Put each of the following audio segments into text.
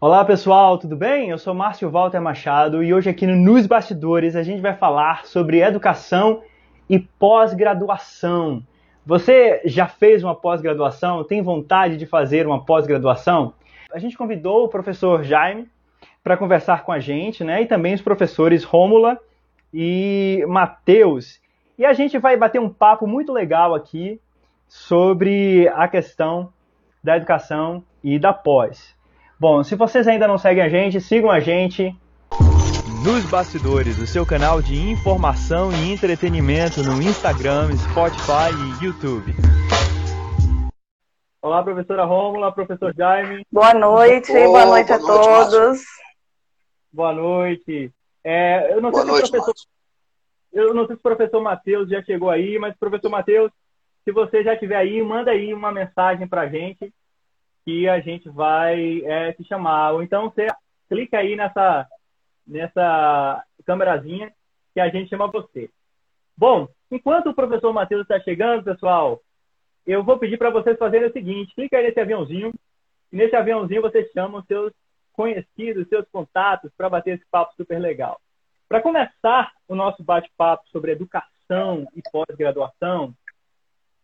Olá pessoal, tudo bem? Eu sou Márcio Walter Machado e hoje aqui no Nos Bastidores a gente vai falar sobre educação e pós-graduação. Você já fez uma pós-graduação? Tem vontade de fazer uma pós-graduação? A gente convidou o professor Jaime para conversar com a gente, né? E também os professores Rômula e Matheus. E a gente vai bater um papo muito legal aqui sobre a questão da educação e da pós. Bom, se vocês ainda não seguem a gente, sigam a gente. Nos Bastidores, o seu canal de informação e entretenimento no Instagram, Spotify e YouTube. Olá, professora Rômula, professor Jaime. Boa noite, oh, boa noite boa a noite, todos. Márcio. Boa noite. É, eu, não boa noite, professor, eu não sei se o professor Matheus já chegou aí, mas professor Matheus, se você já estiver aí, manda aí uma mensagem para a gente que a gente vai é, te chamar. Ou então você clica aí nessa, nessa câmerazinha que a gente chama você. Bom, enquanto o professor Matheus está chegando, pessoal, eu vou pedir para vocês fazerem o seguinte: clica aí nesse aviãozinho, e nesse aviãozinho vocês chamam seus conhecidos, seus contatos, para bater esse papo super legal. Para começar o nosso bate-papo sobre educação e pós-graduação,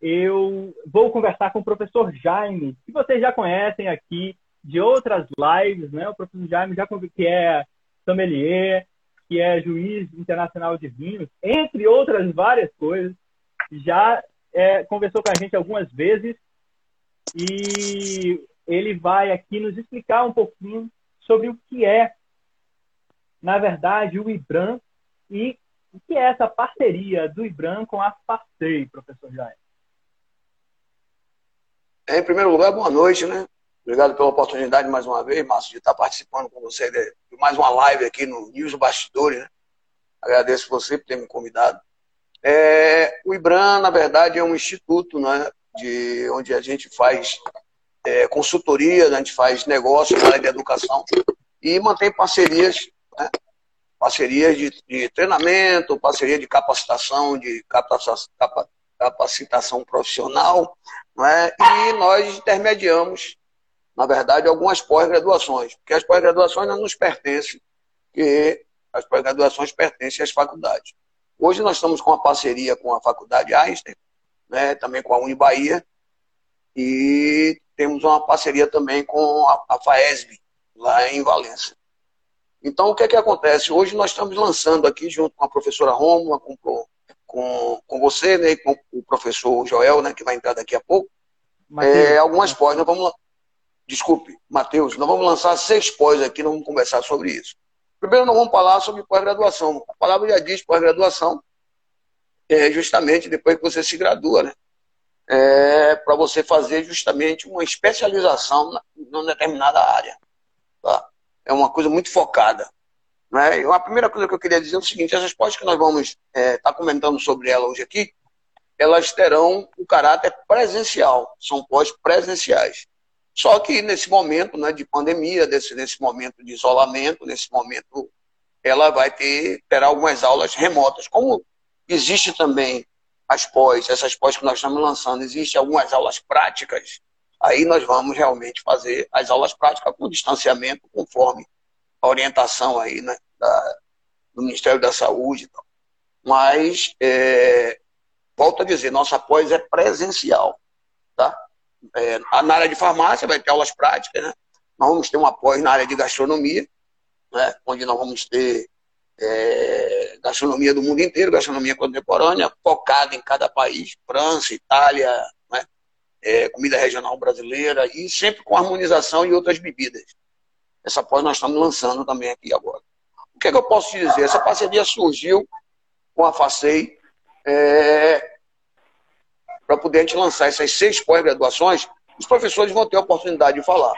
eu vou conversar com o professor Jaime, que vocês já conhecem aqui de outras lives, né? O professor Jaime já que é sommelier, que é juiz internacional de vinhos, entre outras várias coisas, já é, conversou com a gente algumas vezes e ele vai aqui nos explicar um pouquinho sobre o que é, na verdade, o IBRAM e o que é essa parceria do IBRAM com a FACEI, professor Jaime. É, em primeiro lugar, boa noite, né? Obrigado pela oportunidade mais uma vez, Márcio, de estar participando com você de mais uma live aqui no News Bastidores, né? Agradeço você por ter me convidado. É, o IBRAM, na verdade, é um instituto né, de, onde a gente faz é, consultoria, a gente faz negócios na área de educação e mantém parcerias, né, parcerias de, de, treinamento, parceria de capacitação, de capacitação profissional, é? e nós intermediamos, na verdade, algumas pós-graduações, porque as pós-graduações não nos pertencem, porque as pós-graduações pertencem às faculdades. Hoje nós estamos com uma parceria com a Faculdade Einstein, né, também com a Unibahia, e temos uma parceria também com a, a FAESB, lá em Valência. Então, o que é que acontece? Hoje nós estamos lançando aqui, junto com a professora Rômula, com, com, com você, né, com o professor Joel, né, que vai entrar daqui a pouco, é, algumas pós. Nós vamos, desculpe, Matheus, nós vamos lançar seis pós aqui, nós vamos conversar sobre isso. Primeiro, nós vamos falar sobre pós-graduação. A palavra já diz pós-graduação, é justamente depois que você se gradua, né? É, para você fazer justamente uma especialização numa determinada área. Tá? É uma coisa muito focada. Né? A primeira coisa que eu queria dizer é o seguinte: essas pós que nós vamos estar é, tá comentando sobre ela hoje aqui, elas terão o caráter presencial, são pós presenciais. Só que nesse momento né, de pandemia, desse, nesse momento de isolamento, nesse momento, ela vai ter, terá algumas aulas remotas. Como existe também as pós, essas pós que nós estamos lançando, existem algumas aulas práticas, aí nós vamos realmente fazer as aulas práticas com distanciamento, conforme a orientação aí, né, da, do Ministério da Saúde. Mas, é, volto a dizer, nossa pós é presencial. Tá? É, na área de farmácia vai ter aulas práticas, né? Nós vamos ter uma pós na área de gastronomia, né? onde nós vamos ter é, gastronomia do mundo inteiro, gastronomia contemporânea, focada em cada país, França, Itália, né? é, comida regional brasileira, e sempre com harmonização e outras bebidas. Essa pós nós estamos lançando também aqui agora. O que, é que eu posso te dizer? Essa parceria surgiu com a FACEI é, para poder a gente lançar essas seis pós-graduações. Os professores vão ter a oportunidade de falar.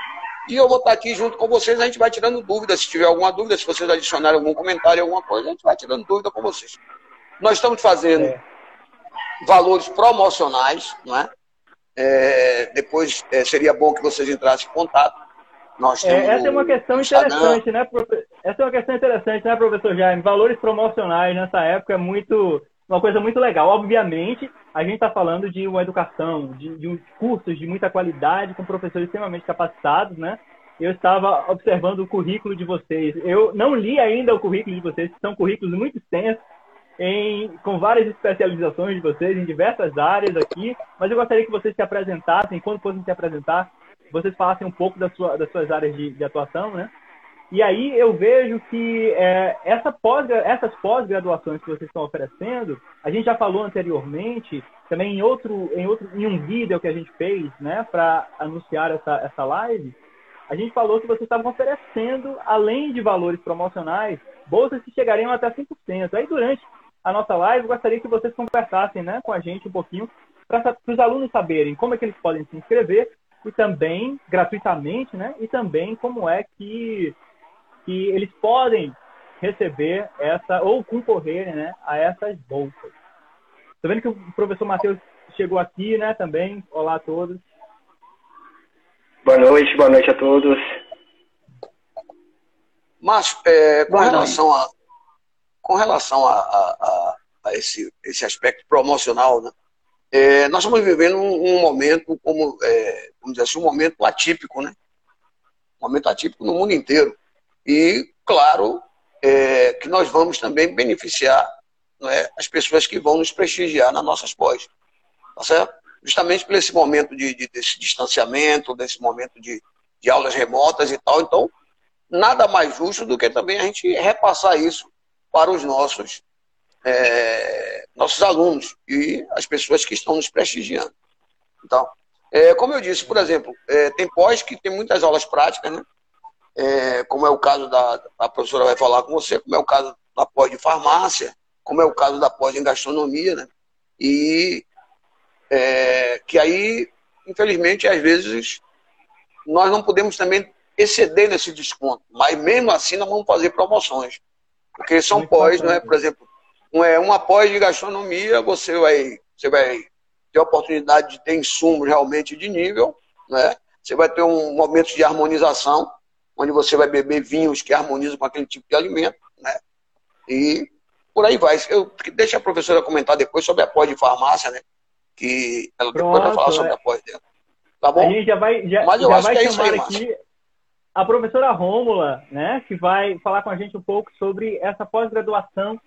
E eu vou estar aqui junto com vocês, a gente vai tirando dúvidas. Se tiver alguma dúvida, se vocês adicionarem algum comentário, alguma coisa, a gente vai tirando dúvida com vocês. Nós estamos fazendo é. valores promocionais, não é? é depois é, seria bom que vocês entrassem em contato nós é, temos é, essa é uma questão interessante, né, profe... Essa é uma questão interessante, né, professor Jaime? Valores promocionais nessa época é muito uma coisa muito legal. Obviamente, a gente está falando de uma educação, de, de cursos de muita qualidade, com professores extremamente capacitados, né? eu estava observando o currículo de vocês. Eu não li ainda o currículo de vocês, que são currículos muito extensos, em, com várias especializações de vocês em diversas áreas aqui, mas eu gostaria que vocês se apresentassem, quando fossem se apresentar, vocês falassem um pouco da sua, das suas áreas de, de atuação, né? E aí eu vejo que é, essa pós, essas pós-graduações que vocês estão oferecendo, a gente já falou anteriormente, também em outro, em outro, em um vídeo que a gente fez, né, para anunciar essa, essa live, a gente falou que vocês estavam oferecendo, além de valores promocionais, bolsas que chegariam até 5%. Aí durante a nossa live, eu gostaria que vocês conversassem, né, com a gente um pouquinho, para os alunos saberem como é que eles podem se inscrever e também gratuitamente, né, e também como é que que eles podem receber essa ou concorrer né, a essas bolsas. Estou vendo que o professor Matheus chegou aqui, né, também. Olá a todos. Boa noite, boa noite a todos. Márcio, é, com, relação a, com relação a, a, a, esse, esse aspecto promocional, né, é, nós estamos vivendo um, um momento, como, é, vamos dizer assim, um momento atípico, né? Um momento atípico no mundo inteiro. E, claro, é, que nós vamos também beneficiar não é, as pessoas que vão nos prestigiar nas nossas pós. Tá certo? Justamente por esse momento de, de, desse distanciamento, desse momento de, de aulas remotas e tal. Então, nada mais justo do que também a gente repassar isso para os nossos, é, nossos alunos e as pessoas que estão nos prestigiando. Então, é, como eu disse, por exemplo, é, tem pós que tem muitas aulas práticas, né? é, como é o caso da a professora vai falar com você, como é o caso da pós de farmácia, como é o caso da pós em gastronomia, né? E é, que aí, infelizmente, às vezes nós não podemos também exceder nesse desconto, mas mesmo assim nós vamos fazer promoções, porque são Muito pós, não é? Por exemplo, é uma pós de gastronomia, você vai, você vai ter a oportunidade de ter insumos realmente de nível, né? Você vai ter um momento de harmonização onde você vai beber vinhos que harmonizam com aquele tipo de alimento, né? E por aí vai. Eu deixa a professora comentar depois sobre a pós de farmácia, né? Que ela Pronto, depois vai falar sobre é. a pós dela. Tá bom? A gente já vai, já, Mas eu já acho vai que é chamar aí, aqui a professora Rômula, né? Que vai falar com a gente um pouco sobre essa pós-graduação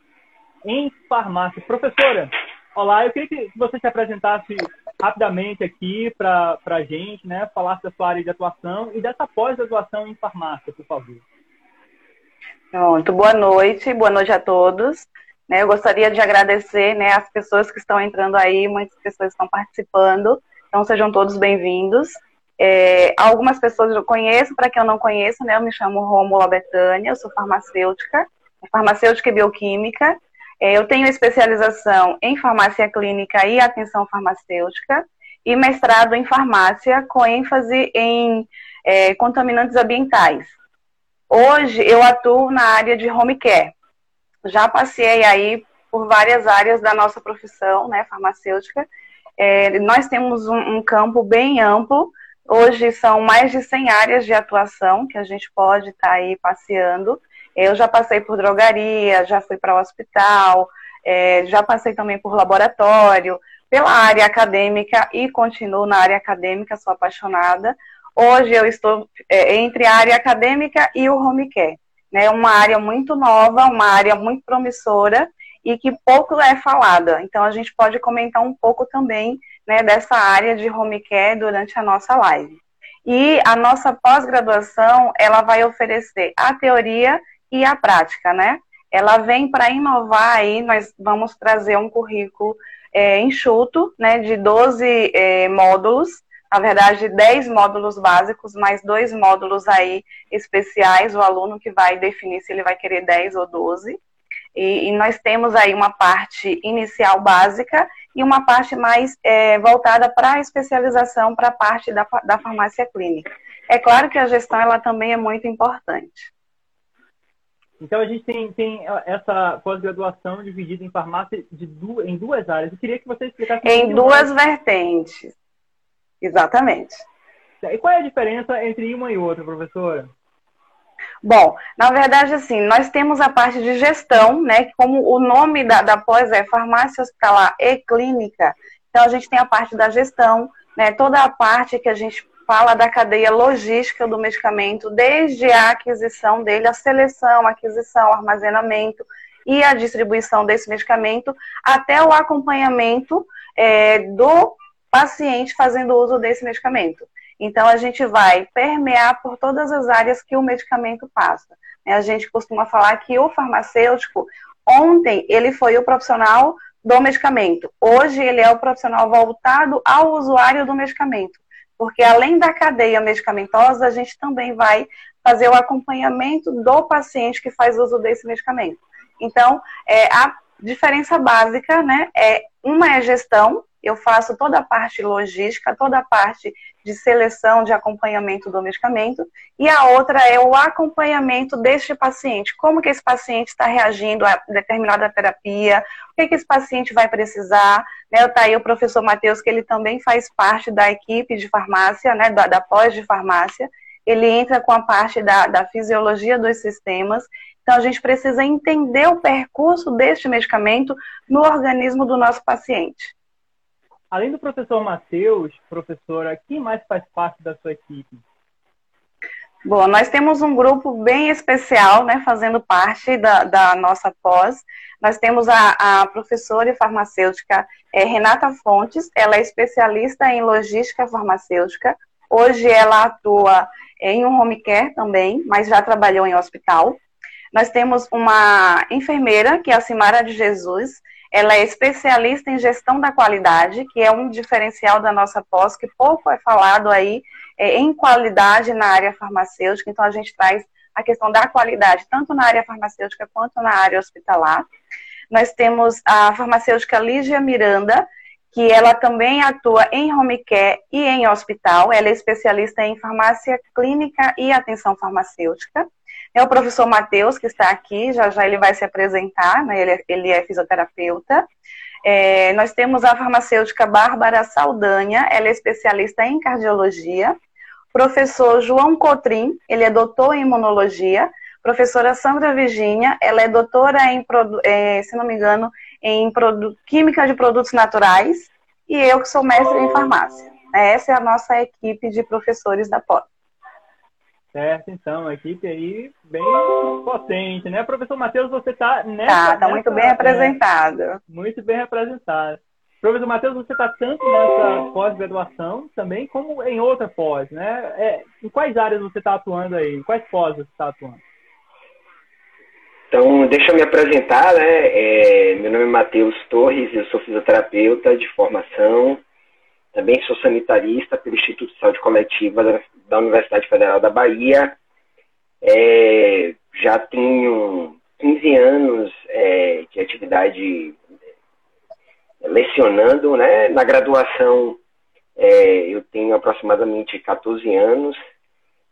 em farmácia. Professora, olá, eu queria que você se apresentasse rapidamente aqui para a gente, né, falasse da sua área de atuação e dessa pós-graduação em farmácia, por favor. Pronto, boa noite, boa noite a todos. Né, eu gostaria de agradecer né, as pessoas que estão entrando aí, muitas pessoas estão participando, então sejam todos bem-vindos. É, algumas pessoas eu conheço, para quem eu não conheço, né, eu me chamo Rômula Betânia, eu sou farmacêutica, farmacêutica e bioquímica, eu tenho especialização em farmácia clínica e atenção farmacêutica e mestrado em farmácia com ênfase em é, contaminantes ambientais. Hoje eu atuo na área de home care. Já passei aí por várias áreas da nossa profissão, né, farmacêutica. É, nós temos um, um campo bem amplo. Hoje são mais de 100 áreas de atuação que a gente pode estar tá aí passeando. Eu já passei por drogaria, já fui para o hospital, é, já passei também por laboratório, pela área acadêmica e continuo na área acadêmica, sou apaixonada. Hoje eu estou é, entre a área acadêmica e o home care. Né, uma área muito nova, uma área muito promissora e que pouco é falada. Então a gente pode comentar um pouco também né, dessa área de home care durante a nossa live. E a nossa pós-graduação, ela vai oferecer a teoria e a prática, né? Ela vem para inovar aí, nós vamos trazer um currículo é, enxuto, né, de 12 é, módulos, na verdade 10 módulos básicos, mais dois módulos aí especiais, o aluno que vai definir se ele vai querer 10 ou 12. E, e nós temos aí uma parte inicial básica e uma parte mais é, voltada para a especialização, para a parte da, da farmácia clínica. É claro que a gestão ela também é muito importante. Então a gente tem, tem essa pós-graduação dividida em farmácia du em duas áreas. Eu queria que você explicasse. Em duas mais. vertentes. Exatamente. E qual é a diferença entre uma e outra, professora? Bom, na verdade, assim, nós temos a parte de gestão, né? Como o nome da, da pós é farmácia hospitalar e clínica. Então a gente tem a parte da gestão, né? Toda a parte que a gente fala da cadeia logística do medicamento, desde a aquisição dele, a seleção, aquisição, armazenamento e a distribuição desse medicamento, até o acompanhamento é, do paciente fazendo uso desse medicamento. Então, a gente vai permear por todas as áreas que o medicamento passa. A gente costuma falar que o farmacêutico, ontem, ele foi o profissional do medicamento. Hoje, ele é o profissional voltado ao usuário do medicamento. Porque, além da cadeia medicamentosa, a gente também vai fazer o acompanhamento do paciente que faz uso desse medicamento. Então, é, a diferença básica, né, é uma é gestão, eu faço toda a parte logística, toda a parte de seleção, de acompanhamento do medicamento, e a outra é o acompanhamento deste paciente. Como que esse paciente está reagindo a determinada terapia, o que, que esse paciente vai precisar. Né? Está aí o professor Matheus, que ele também faz parte da equipe de farmácia, né? da, da pós de farmácia, ele entra com a parte da, da fisiologia dos sistemas, então a gente precisa entender o percurso deste medicamento no organismo do nosso paciente. Além do professor Matheus, professora, quem mais faz parte da sua equipe? Bom, nós temos um grupo bem especial, né, fazendo parte da, da nossa pós. Nós temos a, a professora e farmacêutica é, Renata Fontes, ela é especialista em logística farmacêutica. Hoje ela atua em um home care também, mas já trabalhou em hospital. Nós temos uma enfermeira, que é a Simara de Jesus, ela é especialista em gestão da qualidade, que é um diferencial da nossa pós, que pouco é falado aí é, em qualidade na área farmacêutica. Então, a gente traz a questão da qualidade, tanto na área farmacêutica quanto na área hospitalar. Nós temos a farmacêutica Lígia Miranda, que ela também atua em home care e em hospital. Ela é especialista em farmácia clínica e atenção farmacêutica. É o professor Matheus, que está aqui, já já ele vai se apresentar, né? ele, é, ele é fisioterapeuta. É, nós temos a farmacêutica Bárbara Saldanha, ela é especialista em cardiologia. Professor João Cotrim, ele é doutor em imunologia. Professora Sandra Virginia, ela é doutora em, é, se não me engano, em química de produtos naturais. E eu que sou mestre em farmácia. Essa é a nossa equipe de professores da pós. Certo, então, a equipe aí bem potente, né? Professor Matheus, você está nessa... Tá, está muito bem apresentado. É, muito bem representado. Professor Matheus, você está tanto nessa pós-graduação também, como em outra pós, né? É, em quais áreas você está atuando aí? Em quais pós você está atuando? Então, deixa eu me apresentar, né? É, meu nome é Matheus Torres, eu sou fisioterapeuta de formação, também sou sanitarista pelo Instituto de Saúde Coletiva da, da Universidade Federal da Bahia. É, já tenho 15 anos é, de atividade é, lecionando, né? Na graduação é, eu tenho aproximadamente 14 anos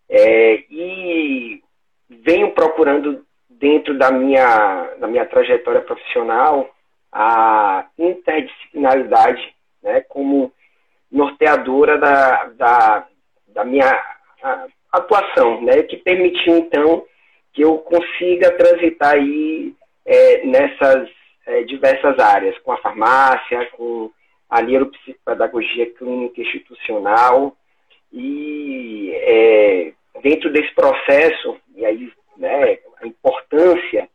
é, e venho procurando dentro da minha, da minha trajetória profissional a interdisciplinaridade né, como norteadora da, da, da minha atuação, né, que permitiu então que eu consiga transitar aí é, nessas é, diversas áreas, com a farmácia, com a neuropsicopedagogia clínica institucional e é, dentro desse processo, e aí né, a importância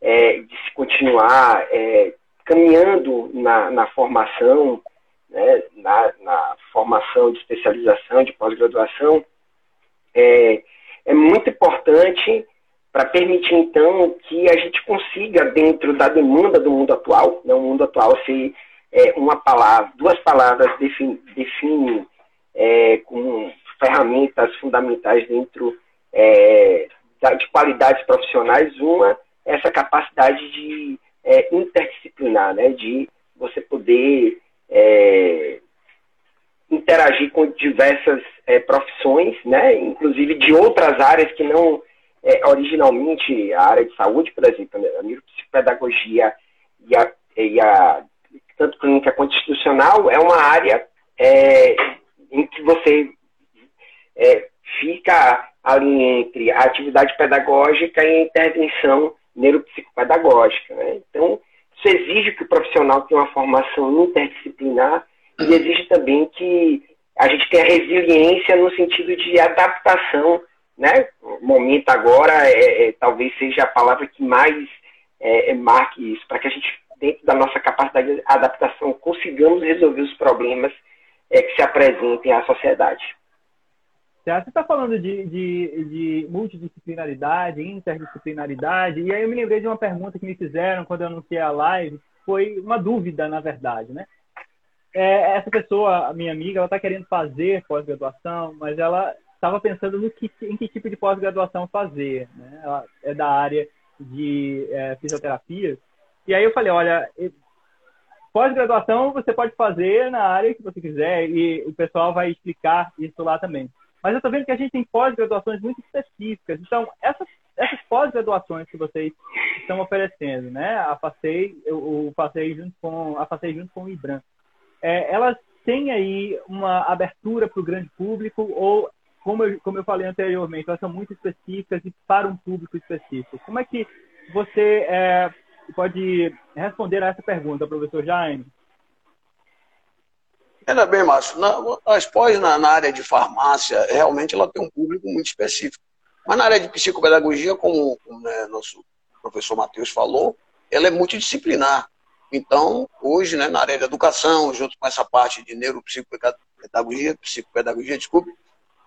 é, de se continuar é, caminhando na, na formação, né, na, na, formação de especialização, de pós-graduação, é, é muito importante para permitir, então, que a gente consiga, dentro da demanda do mundo atual, né, o mundo atual se é, uma palavra, duas palavras definem define, é, como ferramentas fundamentais dentro é, de qualidades profissionais, uma essa capacidade de é, interdisciplinar, né, de você poder é, interagir com diversas é, profissões, né, inclusive de outras áreas que não é, originalmente a área de saúde, por exemplo, né, a neuropsicopedagogia e a, e a tanto clínica quanto institucional é uma área é, em que você é, fica ali entre a atividade pedagógica e a intervenção neuropsicopedagógica. Né? Então, isso exige que o profissional tenha uma formação interdisciplinar e exige também que a gente tem a resiliência no sentido de adaptação, né? O momento agora é, é talvez seja a palavra que mais é, é marque isso, para que a gente, dentro da nossa capacidade de adaptação, consigamos resolver os problemas é, que se apresentem à sociedade. Você está falando de, de, de, multidisciplinaridade, interdisciplinaridade, e aí eu me lembrei de uma pergunta que me fizeram quando eu anunciei a live, foi uma dúvida, na verdade, né? É, essa pessoa, minha amiga, ela está querendo fazer pós-graduação, mas ela estava pensando no que, em que tipo de pós-graduação fazer, né? Ela é da área de é, fisioterapia, e aí eu falei, olha, pós-graduação você pode fazer na área que você quiser, e o pessoal vai explicar isso lá também. Mas eu estou vendo que a gente tem pós-graduações muito específicas. Então, essas, essas pós-graduações que vocês estão oferecendo, né? A FACEI, eu, passei junto com a FACEI junto com o IBRAM, é, elas têm aí uma abertura para o grande público ou, como eu, como eu falei anteriormente, elas são muito específicas e para um público específico. Como é que você é, pode responder a essa pergunta, professor Jaime? Ainda bem, Márcio. Na, as pós na, na, área de farmácia, realmente ela tem um público muito específico. Mas na área de psicopedagogia, como, né, nosso professor Matheus falou, ela é multidisciplinar. Então, hoje, né, na área de educação, junto com essa parte de neuropsicopedagogia, psicopedagogia, desculpe,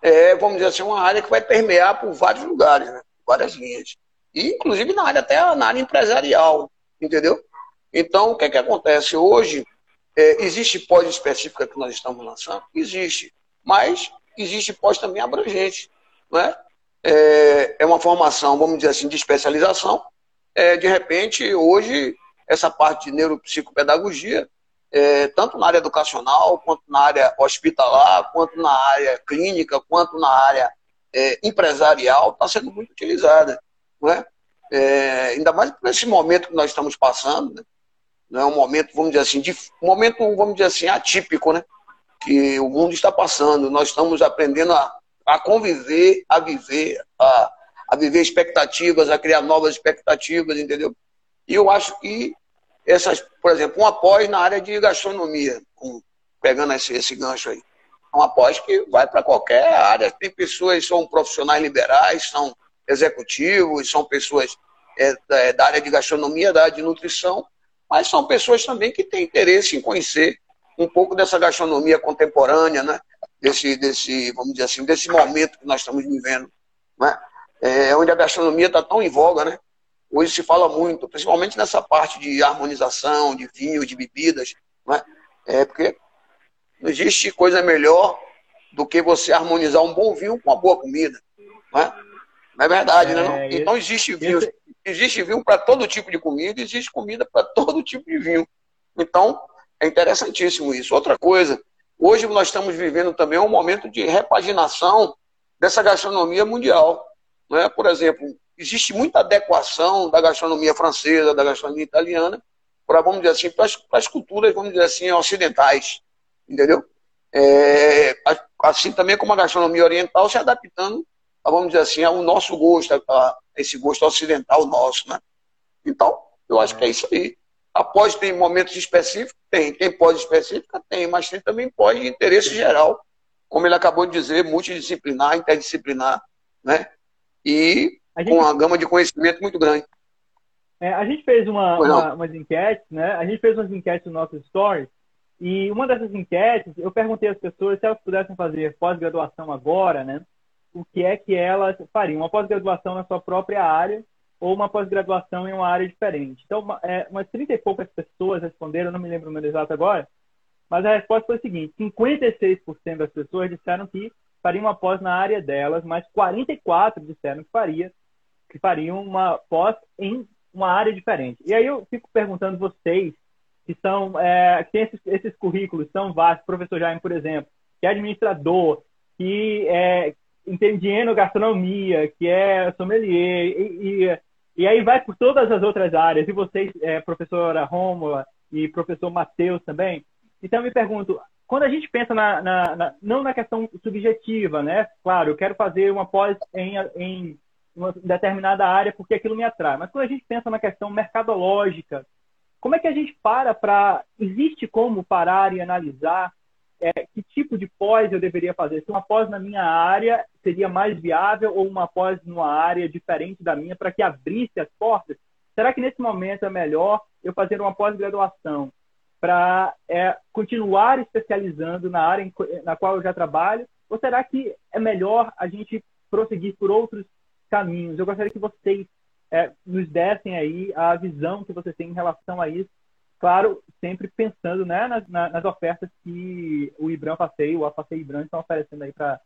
é, vamos dizer assim, uma área que vai permear por vários lugares, né, várias linhas. E, inclusive, na área até na área empresarial, entendeu? Então, o que é que acontece? Hoje, é, existe pós específica que nós estamos lançando? Existe. Mas existe pós também abrangente. Não é? É, é uma formação, vamos dizer assim, de especialização. É, de repente, hoje, essa parte de neuropsicopedagogia, é, tanto na área educacional, quanto na área hospitalar, quanto na área clínica, quanto na área é, empresarial, está sendo muito utilizada. Não é? é? ainda mais por esse momento que nós estamos passando, né? é um momento, vamos dizer assim, de, um momento, vamos dizer assim, atípico, né? Que o mundo está passando. Nós estamos aprendendo a, a conviver, a viver, a, a viver expectativas, a criar novas expectativas, entendeu? E eu acho que essas, por exemplo, um após na área de gastronomia, pegando esse, esse gancho aí. Um após que vai para qualquer área. Tem pessoas que são profissionais liberais, são executivos, são pessoas é, da área de gastronomia, da área de nutrição, mas são pessoas também que têm interesse em conhecer um pouco dessa gastronomia contemporânea, né? Desse, desse, vamos dizer assim, desse momento que nós estamos vivendo, né? É, onde a gastronomia está tão em voga, né? Hoje se fala muito, principalmente nessa parte de harmonização, de vinho, de bebidas, né? É porque não existe coisa melhor do que você harmonizar um bom vinho com uma boa comida, né? Não é verdade, né, é, né? Não? Então existe vinho, Existe vinho para todo tipo de comida, existe comida para todo tipo de vinho. Então, é interessantíssimo isso. Outra coisa, hoje nós estamos vivendo também um momento de repaginação dessa gastronomia mundial. Né? Por exemplo, existe muita adequação da gastronomia francesa, da gastronomia italiana, para, vamos dizer assim, para as, culturas, vamos dizer assim, ocidentais. Entendeu? É, assim também como a gastronomia oriental se adaptando vamos dizer assim, ao nosso gosto, a, esse gosto ocidental nosso, né? Então, eu acho que é isso aí. Após tem momentos específicos, tem. Tem pós-específica? Tem, mas tem também pós de interesse geral, como ele acabou de dizer, multidisciplinar, interdisciplinar, né? E gente... com uma gama de conhecimento muito grande. É, a gente fez uma, uma, umas enquetes, né? A gente fez umas enquetes no nosso story, e uma dessas enquetes, eu perguntei às pessoas se elas pudessem fazer pós-graduação agora, né? o que é que elas fariam, uma pós-graduação na sua própria área ou uma pós-graduação em uma área diferente. Então, é, umas 30 e poucas pessoas responderam, não me lembro o número exato agora, mas a resposta foi a seguinte: 56% das pessoas disseram que fariam uma pós na área delas, mas 44% disseram que, faria, que fariam uma pós em uma área diferente. E aí eu fico perguntando vocês, que são é, que tem esses, esses currículos são vastos, professor Jaime, por exemplo, que é administrador, que é, entendendo gastronomia, que é sommelier, e, e, e, aí vai por todas as outras áreas. E vocês, é, professora Rômula e professor Matheus também. Então, eu me pergunto, quando a gente pensa na, na, na, não na questão subjetiva, né? Claro, eu quero fazer uma pós em, em uma determinada área porque aquilo me atrai. Mas quando a gente pensa na questão mercadológica, como é que a gente para para... Existe como parar e analisar é, que tipo de pós eu deveria fazer. Se uma pós na minha área seria mais viável ou uma pós numa área diferente da minha para que abrisse as portas. Será que nesse momento é melhor eu fazer uma pós-graduação para é, continuar especializando na área em, na qual eu já trabalho? Ou será que é melhor a gente prosseguir por outros caminhos? Eu gostaria que vocês é, nos dessem aí a visão que vocês têm em relação a isso. Claro, sempre pensando né, nas, nas ofertas que o Ibram Passeio, o Passeio Ibram estão oferecendo aí para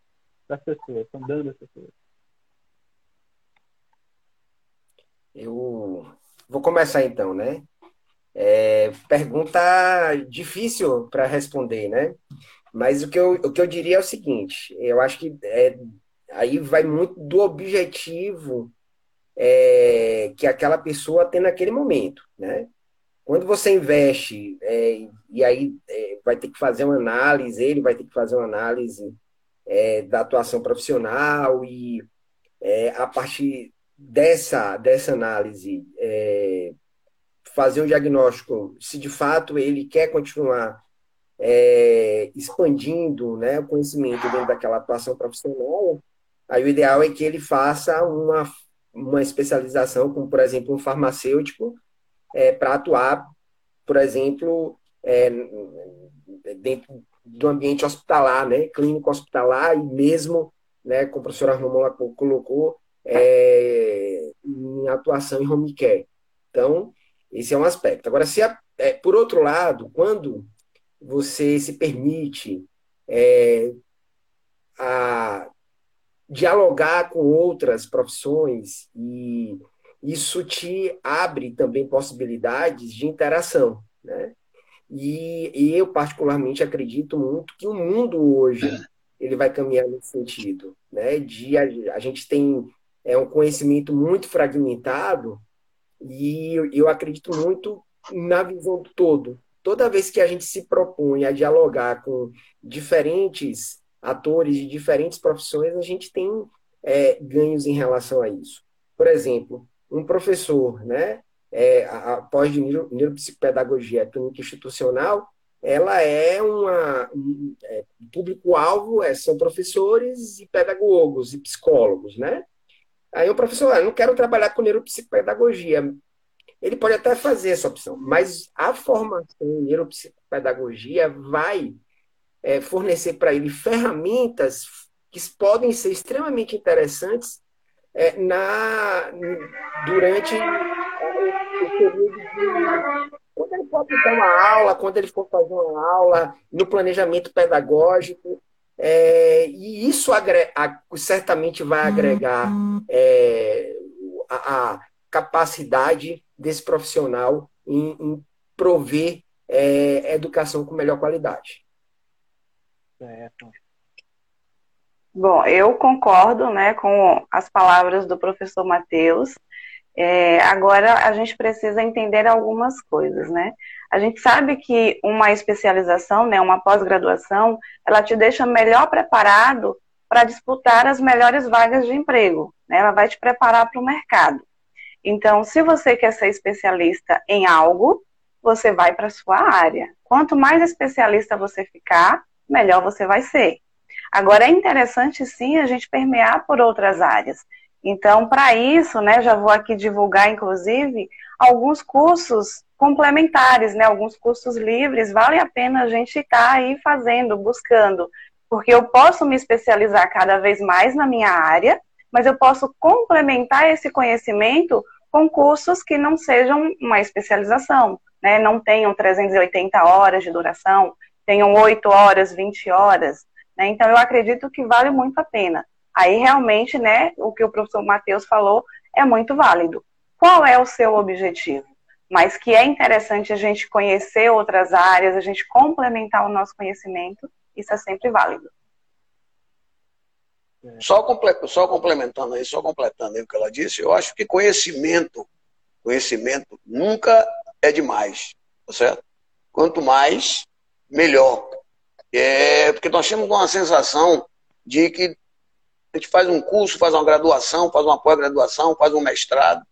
as pessoas, estão dando às pessoas. Eu vou começar então, né? É, pergunta difícil para responder, né? Mas o que, eu, o que eu diria é o seguinte: eu acho que é, aí vai muito do objetivo é, que aquela pessoa tem naquele momento, né? Quando você investe é, e aí é, vai ter que fazer uma análise, ele vai ter que fazer uma análise é, da atuação profissional e é, a partir dessa dessa análise fazer um diagnóstico se de fato ele quer continuar é, expandindo né, o conhecimento dentro daquela atuação profissional, aí o ideal é que ele faça uma, uma especialização, como por exemplo um farmacêutico, é, para atuar, por exemplo, é, dentro do ambiente hospitalar, né, clínico hospitalar, e mesmo, né, como a professora Romola colocou, é, em atuação em home care. Então, esse é um aspecto. Agora, se a, é, por outro lado, quando você se permite é, a dialogar com outras profissões e isso te abre também possibilidades de interação, né? E, e, eu particularmente acredito muito que o mundo hoje ele vai caminhar nesse sentido, né? De a, a gente tem é um conhecimento muito fragmentado e eu, eu acredito muito na visão do todo, toda vez que a gente se propõe a dialogar com diferentes atores de diferentes profissões, a gente tem é, ganhos em relação a isso. Por exemplo, um professor, né, é, a pós de neuropsicopedagogia clínica institucional, ela é uma um, é, público-alvo é, são professores e pedagogos e psicólogos, né? Aí o professor, ah, não quero trabalhar com neuropsicopedagogia, ele pode até fazer essa opção, mas a formação em neuropsicopedagogia vai é, fornecer para ele ferramentas que podem ser extremamente interessantes é, na, durante o período de. Quando ele for dar uma aula, quando ele for fazer uma aula, no planejamento pedagógico, é, e isso agrega, certamente vai agregar é, a, a, capacidade desse profissional em, em prover é, educação com melhor qualidade. Certo. Bom, eu concordo né, com as palavras do professor Matheus. É, agora a gente precisa entender algumas coisas, né? A gente sabe que uma especialização, né, uma pós-graduação, ela te deixa melhor preparado para disputar as melhores vagas de emprego. Né? Ela vai te preparar para o mercado. Então, se você quer ser especialista em algo, você vai para a sua área. Quanto mais especialista você ficar, melhor você vai ser. Agora, é interessante sim a gente permear por outras áreas. Então, para isso, né, já vou aqui divulgar, inclusive, alguns cursos complementares, né, alguns cursos livres, vale a pena a gente estar tá aí fazendo, buscando, porque eu posso me especializar cada vez mais na minha área, mas eu posso complementar esse conhecimento com cursos que não sejam uma especialização, né? não tenham 380 horas de duração, tenham 8 horas, 20 horas. Né? Então, eu acredito que vale muito a pena. Aí, realmente, né, o que o professor Matheus falou é muito válido. Qual é o seu objetivo? Mas que é interessante a gente conhecer outras áreas, a gente complementar o nosso conhecimento, isso é sempre válido. Só, só complementando aí, só completando aí o que ela disse, eu acho que conhecimento, conhecimento nunca é demais, tá certo? Quanto mais, melhor. É, porque nós temos uma sensação de que a gente faz um curso, faz uma graduação, faz uma pós-graduação, faz um mestrado,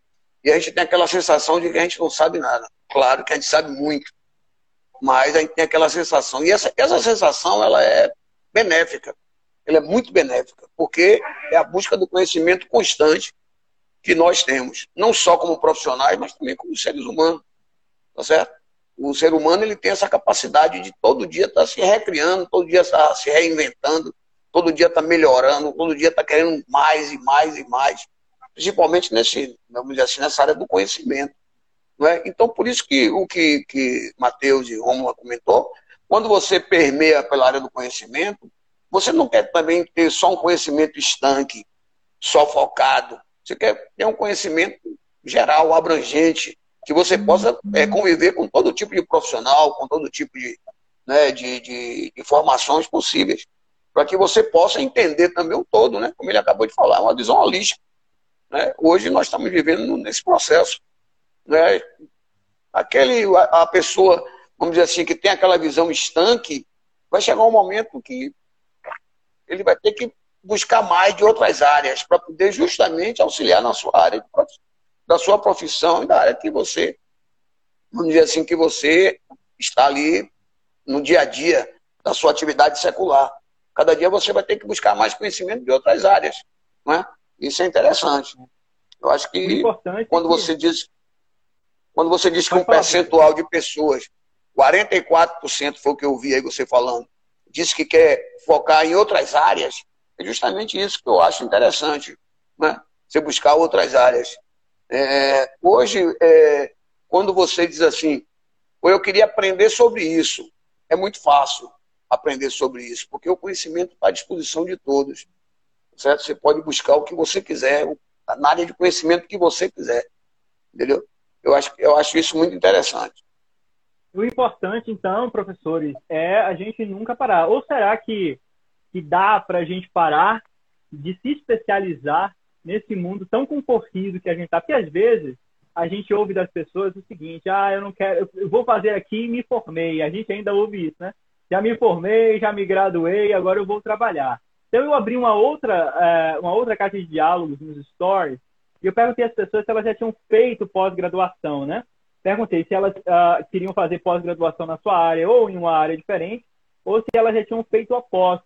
e a gente tem aquela sensação de que a gente não sabe nada. Claro que a gente sabe muito. mas a gente tem aquela sensação. E essa, essa sensação, ela é benéfica. Ela é muito benéfica, porque é a busca do conhecimento constante que nós temos, não só como profissionais, mas também como seres humanos, tá certo? O ser humano ele tem essa capacidade de todo dia estar tá se recriando, todo dia estar tá se reinventando, todo dia estar tá melhorando, todo dia estar tá querendo mais e mais e mais, principalmente nesse, vamos dizer assim, nessa área do conhecimento. Não é? Então, por isso que o que, que Mateus e Romulo comentou, quando você permeia pela área do conhecimento, você não quer também ter só um conhecimento estanque, só focado. Você quer ter um conhecimento geral, abrangente, que você possa é, conviver com todo tipo de profissional, com todo tipo de, né, de, de informações possíveis, para que você possa entender também o todo, né? como ele acabou de falar, uma visão holística. Né? Hoje nós estamos vivendo nesse processo. Né? Aquele, a, a pessoa, vamos dizer assim, que tem aquela visão estanque, vai chegar um momento que ele vai ter que buscar mais de outras áreas para poder justamente auxiliar na sua área, da sua profissão e da área que você, vamos dizer assim, que você está ali no dia a dia da sua atividade secular. Cada dia você vai ter que buscar mais conhecimento de outras áreas. Né? Isso é interessante. Eu acho que quando você diz quando você diz que um percentual de pessoas, 44% foi o que eu vi aí você falando, disse que quer focar em outras áreas, é justamente isso que eu acho interessante, né? Você buscar outras áreas. É, hoje, é, quando você diz assim, eu queria aprender sobre isso, é muito fácil aprender sobre isso, porque o conhecimento está à disposição de todos. Certo? Você pode buscar o que você quiser, na área de conhecimento que você quiser. Entendeu? Eu acho, eu acho isso muito interessante. O importante, então, professores, é a gente nunca parar. Ou será que, que dá para a gente parar de se especializar nesse mundo tão concorrido que a gente está? Porque às vezes a gente ouve das pessoas o seguinte: ah, eu não quero, eu vou fazer aqui e me formei. A gente ainda ouve isso, né? Já me formei, já me graduei, agora eu vou trabalhar. Então eu abri uma outra, é, uma outra caixa de diálogos nos stories e eu perguntei às pessoas se elas já tinham feito pós-graduação, né? Perguntei se elas uh, queriam fazer pós-graduação na sua área ou em uma área diferente, ou se elas já tinham feito após.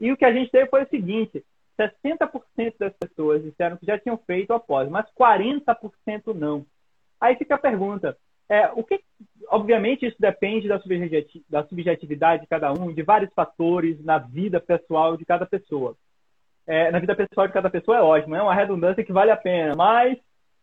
E o que a gente teve foi o seguinte: 60% das pessoas disseram que já tinham feito após, mas 40% não. Aí fica a pergunta: é, o que, obviamente, isso depende da, da subjetividade de cada um, de vários fatores na vida pessoal de cada pessoa é, na vida pessoal de cada pessoa é ótimo, é uma redundância que vale a pena. Mas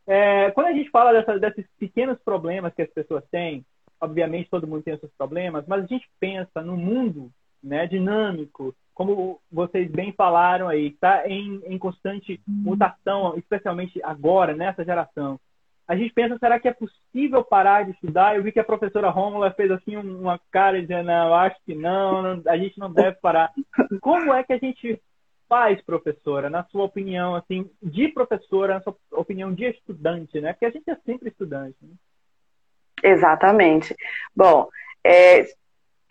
é, quando a gente fala dessa, desses pequenos problemas que as pessoas têm, obviamente todo mundo tem os seus problemas, mas a gente pensa no mundo né, dinâmico, como vocês bem falaram aí, está em, em constante mutação, especialmente agora, nessa geração. A gente pensa, será que é possível parar de estudar? Eu vi que a professora Rômula fez assim uma cara dizendo, não, eu acho que não, não, a gente não deve parar. Como é que a gente faz, professora, na sua opinião, assim, de professora, na sua opinião de estudante, né? Porque a gente é sempre estudante. Né? Exatamente. Bom, é,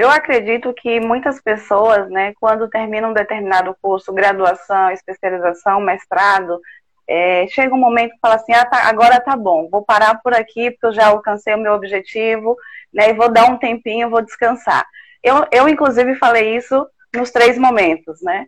eu acredito que muitas pessoas, né, quando terminam um determinado curso, graduação, especialização, mestrado, é, chega um momento que fala assim, ah, tá, agora tá bom, vou parar por aqui porque eu já alcancei o meu objetivo, né, e vou dar um tempinho, vou descansar. Eu, eu inclusive, falei isso nos três momentos, né?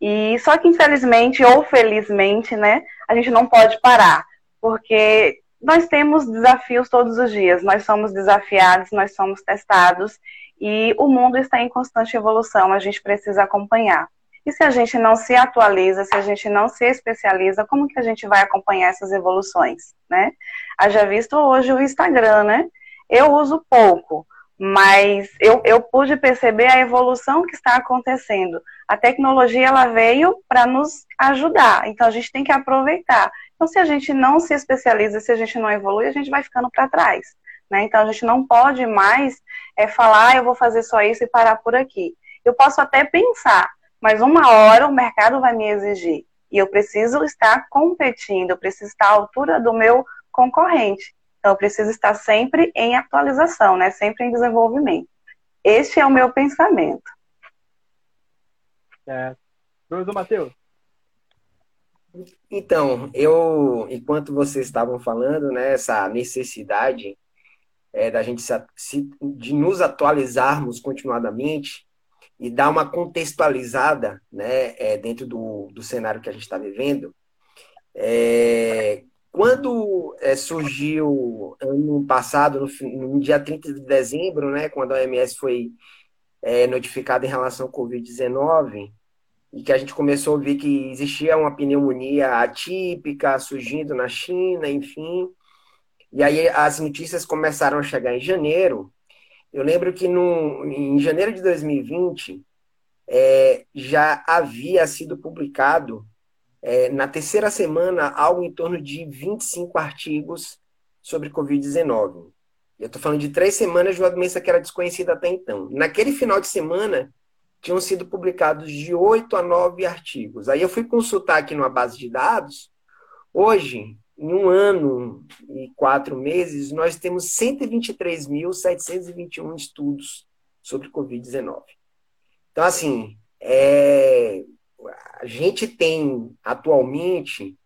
E só que infelizmente ou felizmente, né, a gente não pode parar, porque nós temos desafios todos os dias, nós somos desafiados, nós somos testados e o mundo está em constante evolução, a gente precisa acompanhar. E se a gente não se atualiza, se a gente não se especializa, como que a gente vai acompanhar essas evoluções, né? Haja visto hoje o Instagram, né? Eu uso pouco, mas eu, eu pude perceber a evolução que está acontecendo. A tecnologia ela veio para nos ajudar, então a gente tem que aproveitar. Então, se a gente não se especializa, se a gente não evolui, a gente vai ficando para trás. Né? Então, a gente não pode mais é, falar, ah, eu vou fazer só isso e parar por aqui. Eu posso até pensar, mas uma hora o mercado vai me exigir e eu preciso estar competindo, eu preciso estar à altura do meu concorrente. Então, eu preciso estar sempre em atualização, né? sempre em desenvolvimento. Este é o meu pensamento. É. Professor Matheus? Então, eu, enquanto vocês estavam falando, né, essa necessidade é, da gente se, de nos atualizarmos continuadamente e dar uma contextualizada né, é, dentro do, do cenário que a gente está vivendo. É, quando é, surgiu ano passado, no, no, dia 30 de dezembro, né, quando a OMS foi é, notificada em relação ao Covid-19, e que a gente começou a ver que existia uma pneumonia atípica surgindo na China, enfim. E aí as notícias começaram a chegar em janeiro. Eu lembro que no, em janeiro de 2020 é, já havia sido publicado é, na terceira semana algo em torno de 25 artigos sobre Covid-19. Eu estou falando de três semanas de uma doença que era desconhecida até então. Naquele final de semana, tinham sido publicados de oito a nove artigos. Aí eu fui consultar aqui numa base de dados. Hoje, em um ano e quatro meses, nós temos 123.721 estudos sobre Covid-19. Então, assim, é, a gente tem atualmente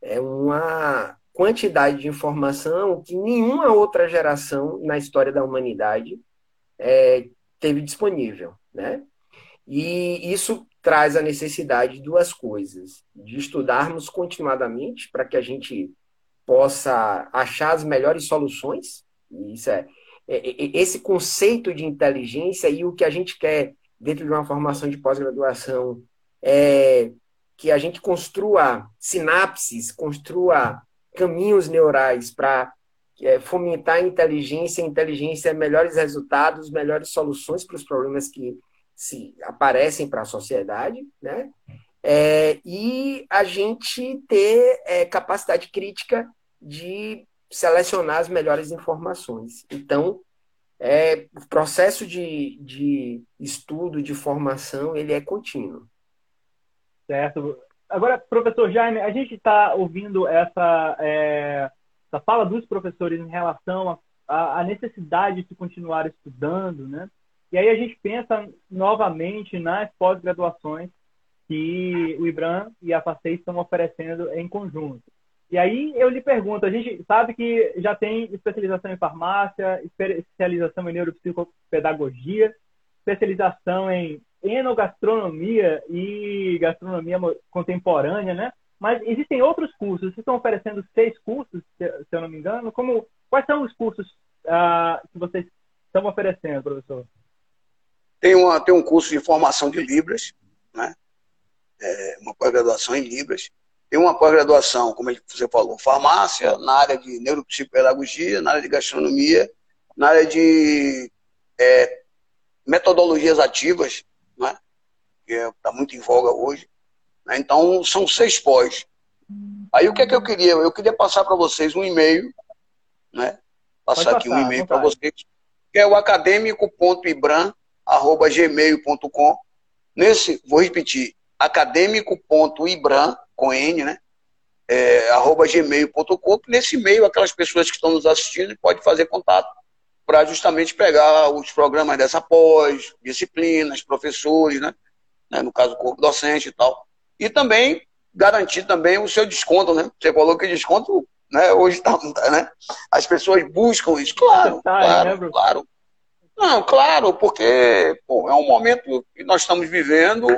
é, uma quantidade de informação que nenhuma outra geração na história da humanidade é, teve disponível, né? E isso traz a necessidade de duas coisas: de estudarmos continuadamente para que a gente possa achar as melhores soluções. Isso é, é, é, esse conceito de inteligência e o que a gente quer dentro de uma formação de pós-graduação é que a gente construa sinapses, construa caminhos neurais para é, fomentar a inteligência, a inteligência, melhores resultados, melhores soluções para os problemas que se aparecem para a sociedade, né? É, e a gente ter é, capacidade crítica de selecionar as melhores informações. Então, é, o processo de, de estudo, de formação, ele é contínuo. Certo. Agora, professor Jaime, a gente está ouvindo essa, é, essa fala dos professores em relação à necessidade de continuar estudando, né? E aí a gente pensa novamente nas pós-graduações que o IBRAM e a FACEI estão oferecendo em conjunto. E aí eu lhe pergunto, a gente sabe que já tem especialização em farmácia, especialização em neuropsicopedagogia, especialização em enogastronomia e gastronomia contemporânea, né? Mas existem outros cursos. Vocês estão oferecendo seis cursos, se eu não me engano. Como, quais são os cursos uh, que vocês estão oferecendo, professor? Tem, uma, tem um curso de formação de Libras, né? É, uma pós-graduação em Libras. Tem uma pós-graduação, como você falou, farmácia, na área de neuropsicopedagogia, na área de gastronomia, na área de é, metodologias ativas, né? que está é, tá muito em voga hoje. Né? Então, são seis pós. Aí, o que é que eu queria? Eu queria passar para vocês um e-mail, né? Passar, passar aqui um e-mail para vocês, que é o acadêmico.ibram, arroba gmail.com. Nesse, vou repetir, acadêmico.ibram, com N, né? É, arroba gmail.com. Nesse e-mail, aquelas pessoas que estão nos assistindo podem fazer contato para justamente pegar os programas dessa pós, disciplinas, professores, né? né? No caso, corpo docente e tal. E também garantir também o seu desconto, né? Você falou que desconto, né? Hoje tá, né? As pessoas buscam isso, claro, tá, claro, né, claro. Não, claro, porque pô, é um momento que nós estamos vivendo,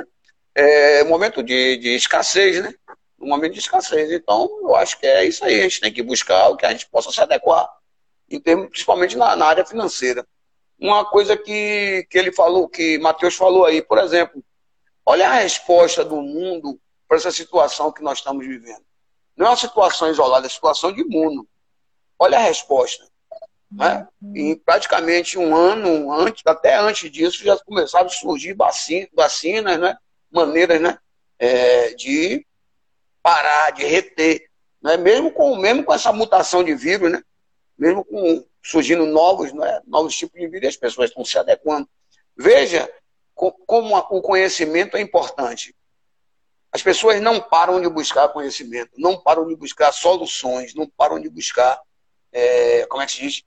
é um momento de, de escassez, né? Um momento de escassez. Então, eu acho que é isso aí. A gente tem que buscar o que a gente possa se adequar, em termos, principalmente na, na área financeira. Uma coisa que, que ele falou, que Matheus falou aí, por exemplo, olha a resposta do mundo para essa situação que nós estamos vivendo. Não é uma situação isolada, é uma situação de mundo. Olha a resposta. Né? Em praticamente um ano, antes, até antes disso, já começaram a surgir vacina, vacinas, né? maneiras né? É, de parar, de reter. Né? Mesmo, com, mesmo com essa mutação de vírus, né? mesmo com surgindo novos, né? novos tipos de vírus, as pessoas estão se adequando. Veja como o conhecimento é importante. As pessoas não param de buscar conhecimento, não param de buscar soluções, não param de buscar, é, como é que se diz,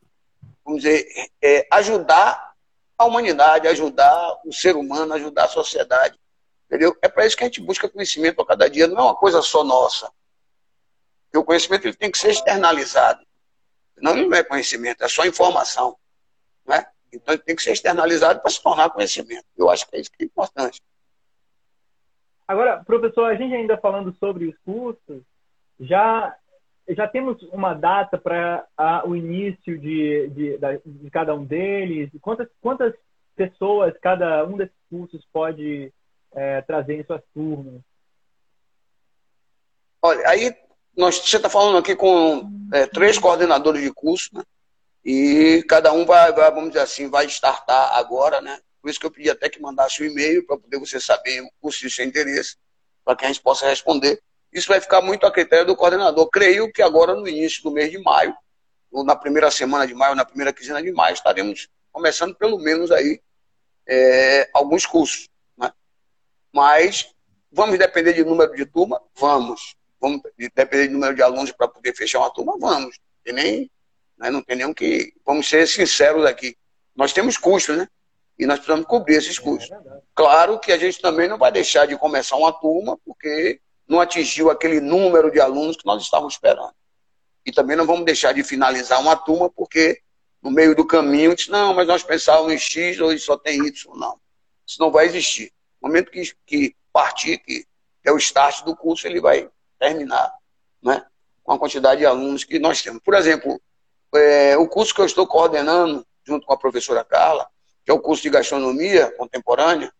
vamos dizer, é, ajudar a humanidade, ajudar o ser humano, ajudar a sociedade. Entendeu? É para isso que a gente busca conhecimento a cada dia, não é uma coisa só nossa. Porque o conhecimento ele tem que ser externalizado. Não, não é conhecimento, é só informação. Né? Então tem que ser externalizado para se tornar conhecimento. Eu acho que é isso que é importante. Agora, professor, a gente ainda falando sobre os cursos, já já temos uma data para o início de, de, de, cada um deles? Quantas, quantas pessoas cada um desses cursos pode é, trazer em suas turmas? Olha, aí nós, você está falando aqui com é, três coordenadores de curso, né? E cada um vai, vai, vamos dizer assim, vai startar agora, né? Por isso que eu pedi até que mandasse o um e-mail para poder você saber o curso e o seu interesse, para que a gente possa responder. Isso vai ficar muito a critério do coordenador. Creio que agora, no início do mês de maio, ou na primeira semana de maio, na primeira quinzena de maio, estaremos começando pelo menos aí é, alguns cursos. Né? Mas vamos depender de número de turma? Vamos. Vamos depender de número de alunos para poder fechar uma turma? Vamos. E nem né? Não tem nenhum que. Vamos ser sinceros aqui. Nós temos custos, né? E nós precisamos cobrir esses custos. É claro que a gente também não vai deixar de começar uma turma porque não atingiu aquele número de alunos que nós estávamos esperando. E também não vamos deixar de finalizar uma turma porque no meio do caminho diz, não, mas nós pensávamos em X, hoje só tem Y. Não. Isso não vai existir. No momento que, que partir, que é o start do curso, ele vai terminar né, com a quantidade de alunos que nós temos. Por exemplo, é, o curso que eu estou coordenando, junto com a professora Carla, que é o curso de gastronomia contemporânea,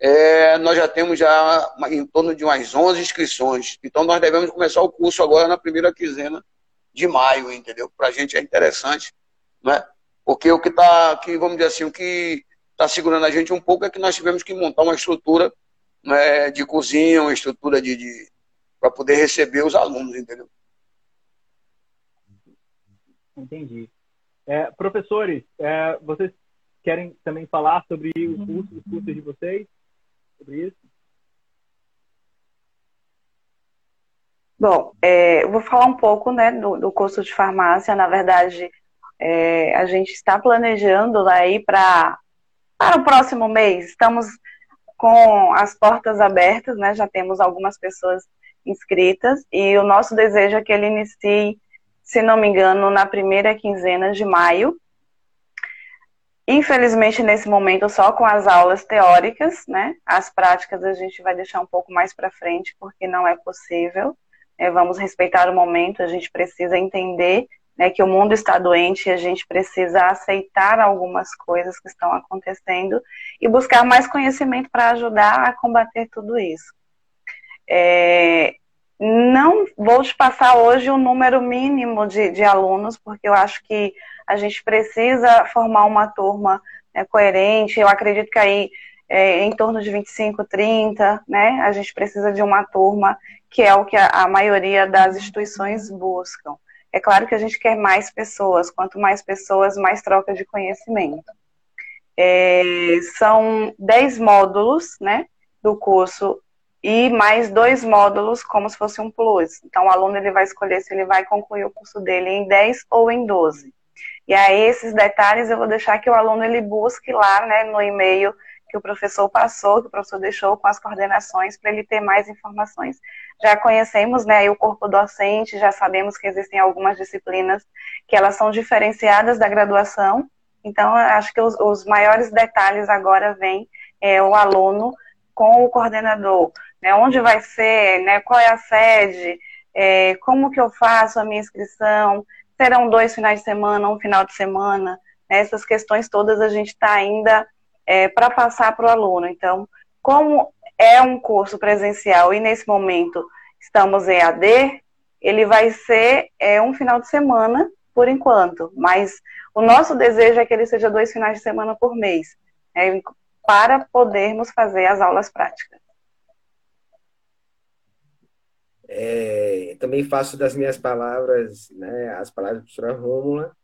é, nós já temos já em torno de umas 11 inscrições. Então, nós devemos começar o curso agora na primeira quinzena de maio, entendeu? Para a gente é interessante, né? Porque o que está, que vamos dizer assim, o que está segurando a gente um pouco é que nós tivemos que montar uma estrutura né, de cozinha, uma estrutura de, de para poder receber os alunos, entendeu? Entendi. É, professores, é, vocês querem também falar sobre os cursos, os cursos de vocês? Sobre isso? Bom, é, eu vou falar um pouco né, do, do curso de farmácia. Na verdade, é, a gente está planejando aí para para o próximo mês. Estamos com as portas abertas, né? Já temos algumas pessoas inscritas e o nosso desejo é que ele inicie se não me engano, na primeira quinzena de maio. Infelizmente, nesse momento, só com as aulas teóricas, né? As práticas a gente vai deixar um pouco mais para frente, porque não é possível. É, vamos respeitar o momento, a gente precisa entender né, que o mundo está doente e a gente precisa aceitar algumas coisas que estão acontecendo e buscar mais conhecimento para ajudar a combater tudo isso. É, não vou te passar hoje o número mínimo de, de alunos, porque eu acho que a gente precisa formar uma turma né, coerente. Eu acredito que aí é, em torno de 25, 30, né? A gente precisa de uma turma que é o que a, a maioria das instituições buscam. É claro que a gente quer mais pessoas, quanto mais pessoas, mais troca de conhecimento. É, são 10 módulos né, do curso e mais dois módulos como se fosse um plus. Então, o aluno ele vai escolher se ele vai concluir o curso dele em 10 ou em 12. E aí, esses detalhes eu vou deixar que o aluno ele busque lá né, no e-mail que o professor passou, que o professor deixou com as coordenações para ele ter mais informações. Já conhecemos né, o corpo docente, já sabemos que existem algumas disciplinas que elas são diferenciadas da graduação, então acho que os, os maiores detalhes agora vêm é, o aluno com o coordenador né, onde vai ser, né, qual é a sede, é, como que eu faço a minha inscrição, serão dois finais de semana, um final de semana, né, essas questões todas a gente está ainda é, para passar para o aluno. Então, como é um curso presencial e nesse momento estamos em AD, ele vai ser é, um final de semana por enquanto, mas o nosso desejo é que ele seja dois finais de semana por mês, né, para podermos fazer as aulas práticas. É, também faço das minhas palavras, né, as palavras da professora Rômula.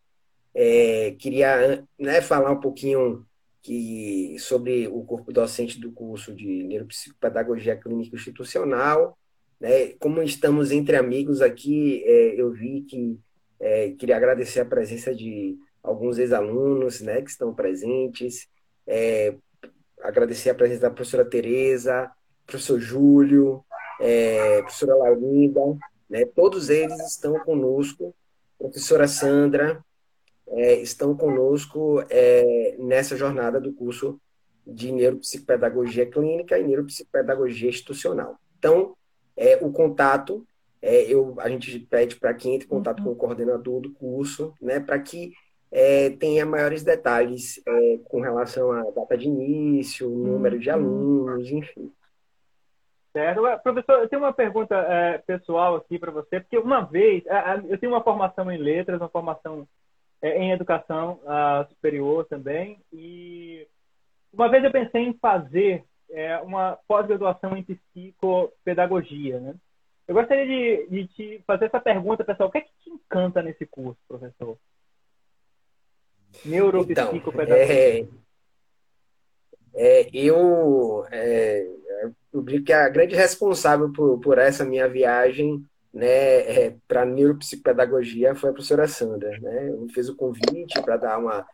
É, queria né, falar um pouquinho que, sobre o corpo docente do curso de Neuropsicopedagogia Clínica Institucional. Né, como estamos entre amigos aqui, é, eu vi que é, queria agradecer a presença de alguns ex-alunos né, que estão presentes, é, agradecer a presença da professora Tereza, professor Júlio, é, professora Laurinda, né, todos eles estão conosco professora Sandra, é, estão conosco é, nessa jornada do curso de Neuropsicopedagogia Clínica e Neuropsicopedagogia Institucional. Então, é, o contato, é, eu, a gente pede para que entre em contato com o coordenador do curso, né, para que é, tenha maiores detalhes é, com relação à data de início, número de alunos, enfim. Certo. Professor, eu tenho uma pergunta é, pessoal aqui para você, porque uma vez, eu tenho uma formação em letras, uma formação é, em educação superior também. E uma vez eu pensei em fazer é, uma pós-graduação em psicopedagogia, né? Eu gostaria de, de, te fazer essa pergunta, pessoal. O que é que te encanta nesse curso, professor? Neuropsicopedagogia. Então, é, é, eu, eu digo que a grande responsável por, por essa minha viagem né, é, para neuropsicopedagogia foi a professora Sandra, né? Me fez o convite para dar uma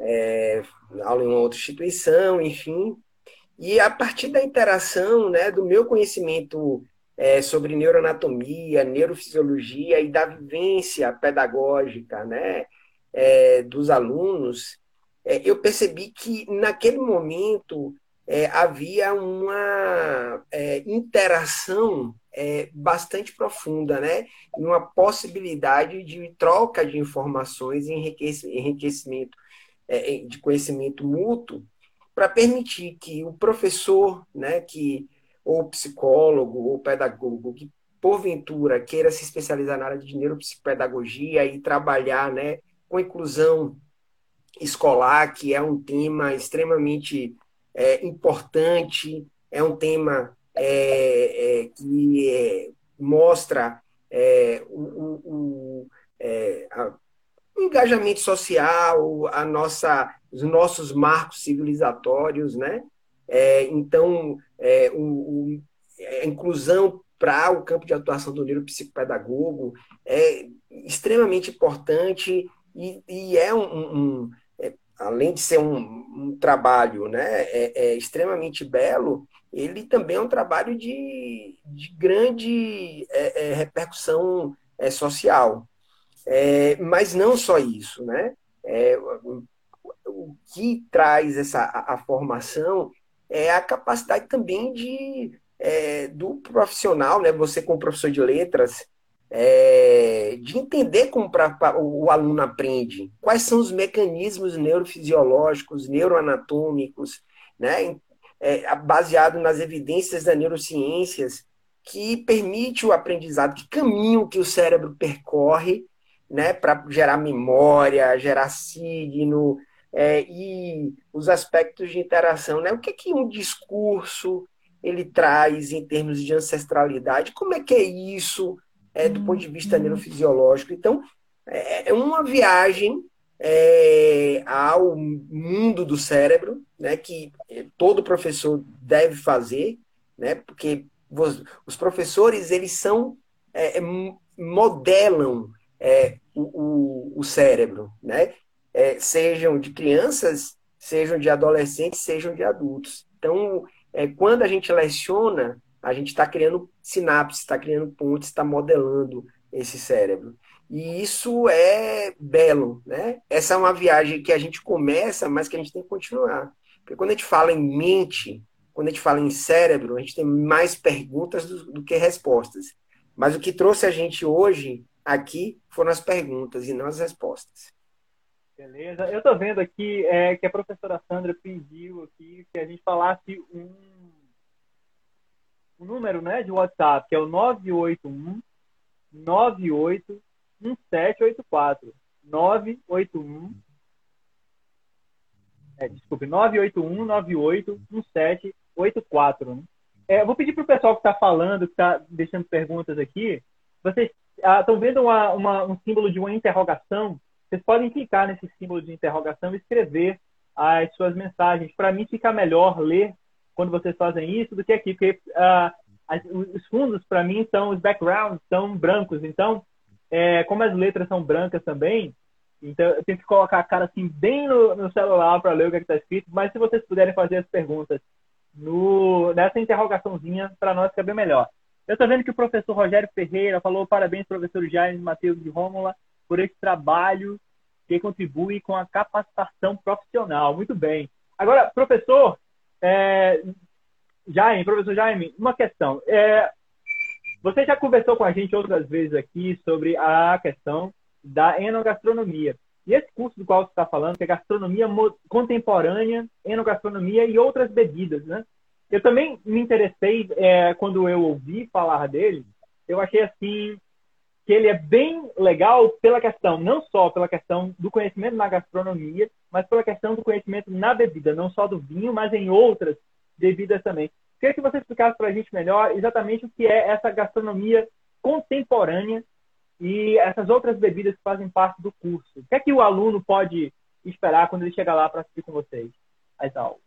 é, aula em uma outra instituição, enfim. E a partir da interação, né, do meu conhecimento é, sobre neuroanatomia, neurofisiologia e da vivência pedagógica, né, é, dos alunos, é, eu percebi que naquele momento é, havia uma é, interação é, bastante profunda, né? E uma possibilidade de troca de informações e enriquecimento é, de conhecimento mútuo para permitir que o professor, né, que ou psicólogo ou pedagogo que porventura queira se especializar na área de neuropsicopedagogia e trabalhar, né, com inclusão escolar, que é um tema extremamente é, importante, é um tema é, é, que é, mostra é, o, o, é, a, o, engajamento social, a nossa, os nossos marcos civilizatórios, né? então, o, a inclusão para o campo de atuação do neuropsicopedagogo é extremamente importante e, e é um, um além de ser um, um trabalho né, é, é extremamente belo, ele também é um trabalho de, de grande é, é, repercussão é, social. É, mas não só isso, né? O, que traz essa a, a, formação é a capacidade também de do profissional, né? Você como professor de letras, de entender como pra, pra, o aluno aprende, quais são os mecanismos neurofisiológicos, neuroanatômicos, né? é, baseado nas evidências das neurociências que permite o aprendizado, que caminho que o cérebro percorre né, para gerar memória, gerar signo, é, e os aspectos de interação. Né? O que, é que um discurso ele traz em termos de ancestralidade? Como é que é isso é, do ponto de vista neurofisiológico? Então, é, é uma viagem é, ao mundo do cérebro, né, que todo professor deve fazer, né, porque os professores eles são é, é modelam é, o, o, cérebro, né, é, sejam de crianças, sejam de adolescentes, sejam de adultos. Então, é, quando a gente leciona, a gente está criando sinapses, está criando pontes, está modelando esse cérebro. E isso é belo, né? Essa é uma viagem que a gente começa, mas que a gente tem que continuar. Porque quando a gente fala em mente, quando a gente fala em cérebro, a gente tem mais perguntas do, do que respostas. Mas o que trouxe a gente hoje aqui foram as perguntas e não as respostas. Beleza. Eu estou vendo aqui é, que a professora Sandra pediu aqui que a gente falasse um, um número né, de WhatsApp, que é o 981 98 1784. 981. É, desculpe, 981 98 1784. Né? É, eu vou pedir para o pessoal que está falando, que está deixando perguntas aqui, vocês estão ah, vendo uma, uma, um símbolo de uma interrogação? Vocês podem clicar nesse símbolo de interrogação e escrever as suas mensagens. Para mim, fica melhor ler quando vocês fazem isso do que aqui, porque ah, as, os fundos, para mim, são os backgrounds, são brancos. Então, é, como as letras são brancas também, então eu tenho que colocar a cara assim bem no, no celular para ler o que é está escrito. Mas se vocês puderem fazer as perguntas no, nessa interrogaçãozinha, para nós fica bem melhor. Eu estou vendo que o professor Rogério Ferreira falou parabéns, professor Jaime Matheus de Rômula. por esse trabalho que contribui com a capacitação profissional. Muito bem. Agora, professor é, Jaime, professor Jaime, uma questão. É, você já conversou com a gente outras vezes aqui sobre a questão da enogastronomia. E esse curso do qual você está falando, que é gastronomia contemporânea, enogastronomia e outras bebidas, né? Eu também me interessei é, quando eu ouvi falar dele. Eu achei assim que ele é bem legal pela questão, não só pela questão do conhecimento na gastronomia, mas pela questão do conhecimento na bebida, não só do vinho, mas em outras bebidas também. Queria que você explicasse para a gente melhor exatamente o que é essa gastronomia contemporânea e essas outras bebidas que fazem parte do curso. O que é que o aluno pode esperar quando ele chegar lá para assistir com vocês as aulas?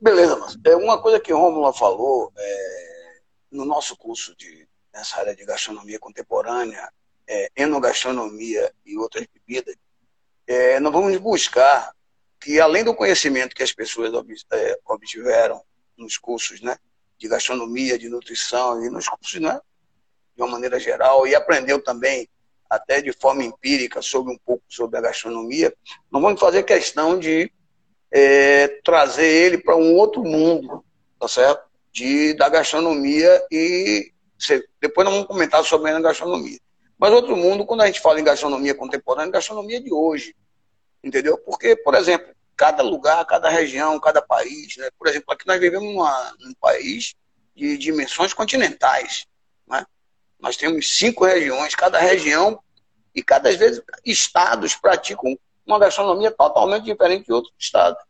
Beleza, mas é uma coisa que o Romulo falou é, no nosso curso de nessa área de gastronomia contemporânea, é, enogastronomia e outras bebidas, é, nós vamos buscar que, além do conhecimento que as pessoas é, obtiveram nos cursos né, de gastronomia, de nutrição e nos cursos né, de uma maneira geral, e aprendeu também até de forma empírica sobre um pouco sobre a gastronomia, nós vamos fazer questão de é, trazer ele para um outro mundo, tá certo? De, da gastronomia e depois nós vamos comentar sobre a gastronomia. Mas outro mundo, quando a gente fala em gastronomia contemporânea, gastronomia de hoje. Entendeu? Porque, por exemplo, cada lugar, cada região, cada país, né? por exemplo, aqui nós vivemos numa, num país de dimensões continentais. Né? Nós temos cinco regiões, cada região e cada vez estados praticam uma gastronomia totalmente diferente de outros estados.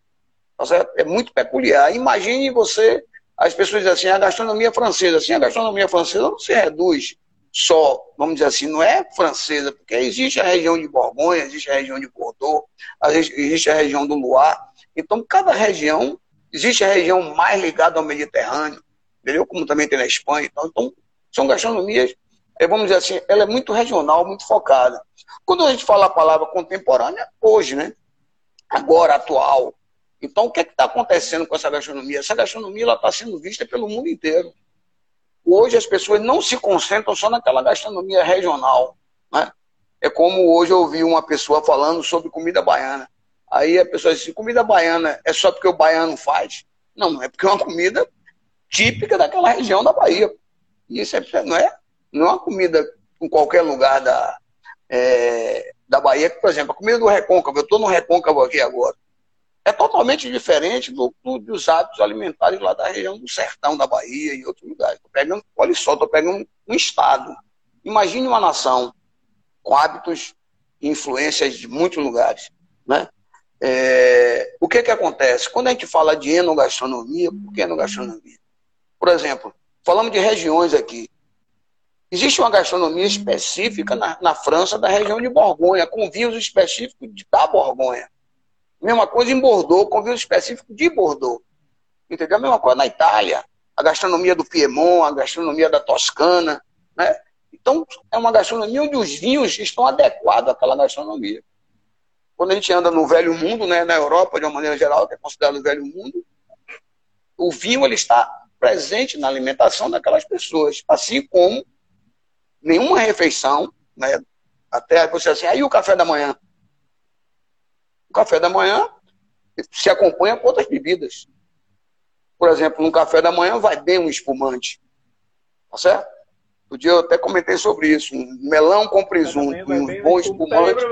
Tá é muito peculiar. Imagine você as pessoas dizem assim, a gastronomia francesa, assim, a gastronomia francesa não se reduz só, vamos dizer assim, não é francesa, porque existe a região de Borgonha, existe a região de Bordeaux, existe a região do Loire. Então, cada região, existe a região mais ligada ao Mediterrâneo, entendeu? Como também tem na Espanha. Então são gastronomias, é, vamos dizer assim, ela é muito regional, muito focada. Quando a gente fala a palavra contemporânea, hoje, né? Agora, atual, então, o que é está acontecendo com essa gastronomia? Essa gastronomia está sendo vista pelo mundo inteiro. Hoje as pessoas não se concentram só naquela gastronomia regional. Né? É como hoje eu ouvi uma pessoa falando sobre comida baiana. Aí a pessoa disse, comida baiana é só porque o baiano faz? Não, é porque é uma comida típica daquela região da Bahia. E isso é, não, é, não é uma comida em qualquer lugar da, é, da Bahia. Por exemplo, a comida do recôncavo, eu estou no recôncavo aqui agora é totalmente diferente do, do, dos hábitos alimentares lá da região do sertão da Bahia e outros lugares. Tô pegando, olha só, estou pegando um estado. Imagine uma nação com hábitos e influências de muitos lugares. Né? É, o que, que acontece? Quando a gente fala de enogastronomia, por que enogastronomia? Por exemplo, falamos de regiões aqui. Existe uma gastronomia específica na, na França da região de Borgonha, com vinhos específicos da Borgonha. Mesma coisa em Bordeaux, com vinho específico de Bordeaux. Entendeu? Mesma coisa na Itália, a gastronomia do Piemont, a gastronomia da Toscana, né? Então, é uma gastronomia onde os vinhos estão adequados àquela gastronomia. Quando a gente anda no velho mundo, né, na Europa, de uma maneira geral, que é considerado o velho mundo, o vinho ele está presente na alimentação daquelas pessoas, assim como nenhuma refeição, né, até você assim, aí o café da manhã, café da manhã se acompanha com outras bebidas. Por exemplo, no café da manhã vai bem um espumante. Tá certo? O dia eu até comentei sobre isso. Um melão com presunto e um bom espumante.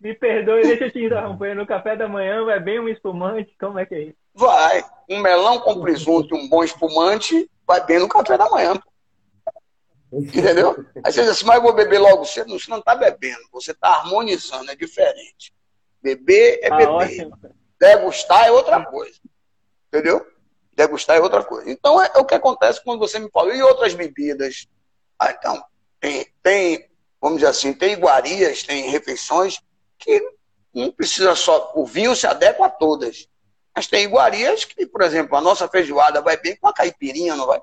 Me perdoe, deixa eu te interromper. No café da manhã vai bem um espumante. Como é que é isso? Vai. Um melão com presunto e um bom espumante vai bem no café da manhã. Entendeu? Aí você diz assim, mas eu vou beber logo cedo. Você não está bebendo, você está harmonizando, é diferente. Beber é ah, beber. Ótimo. Degustar é outra coisa. Entendeu? Degustar é outra coisa. Então é, é, o que acontece quando você me fala. E outras bebidas? Ah, então, tem, tem, vamos dizer assim, tem iguarias, tem refeições que não precisa só. O vinho se adequa a todas. Mas tem iguarias que, por exemplo, a nossa feijoada vai bem com a caipirinha, não vai?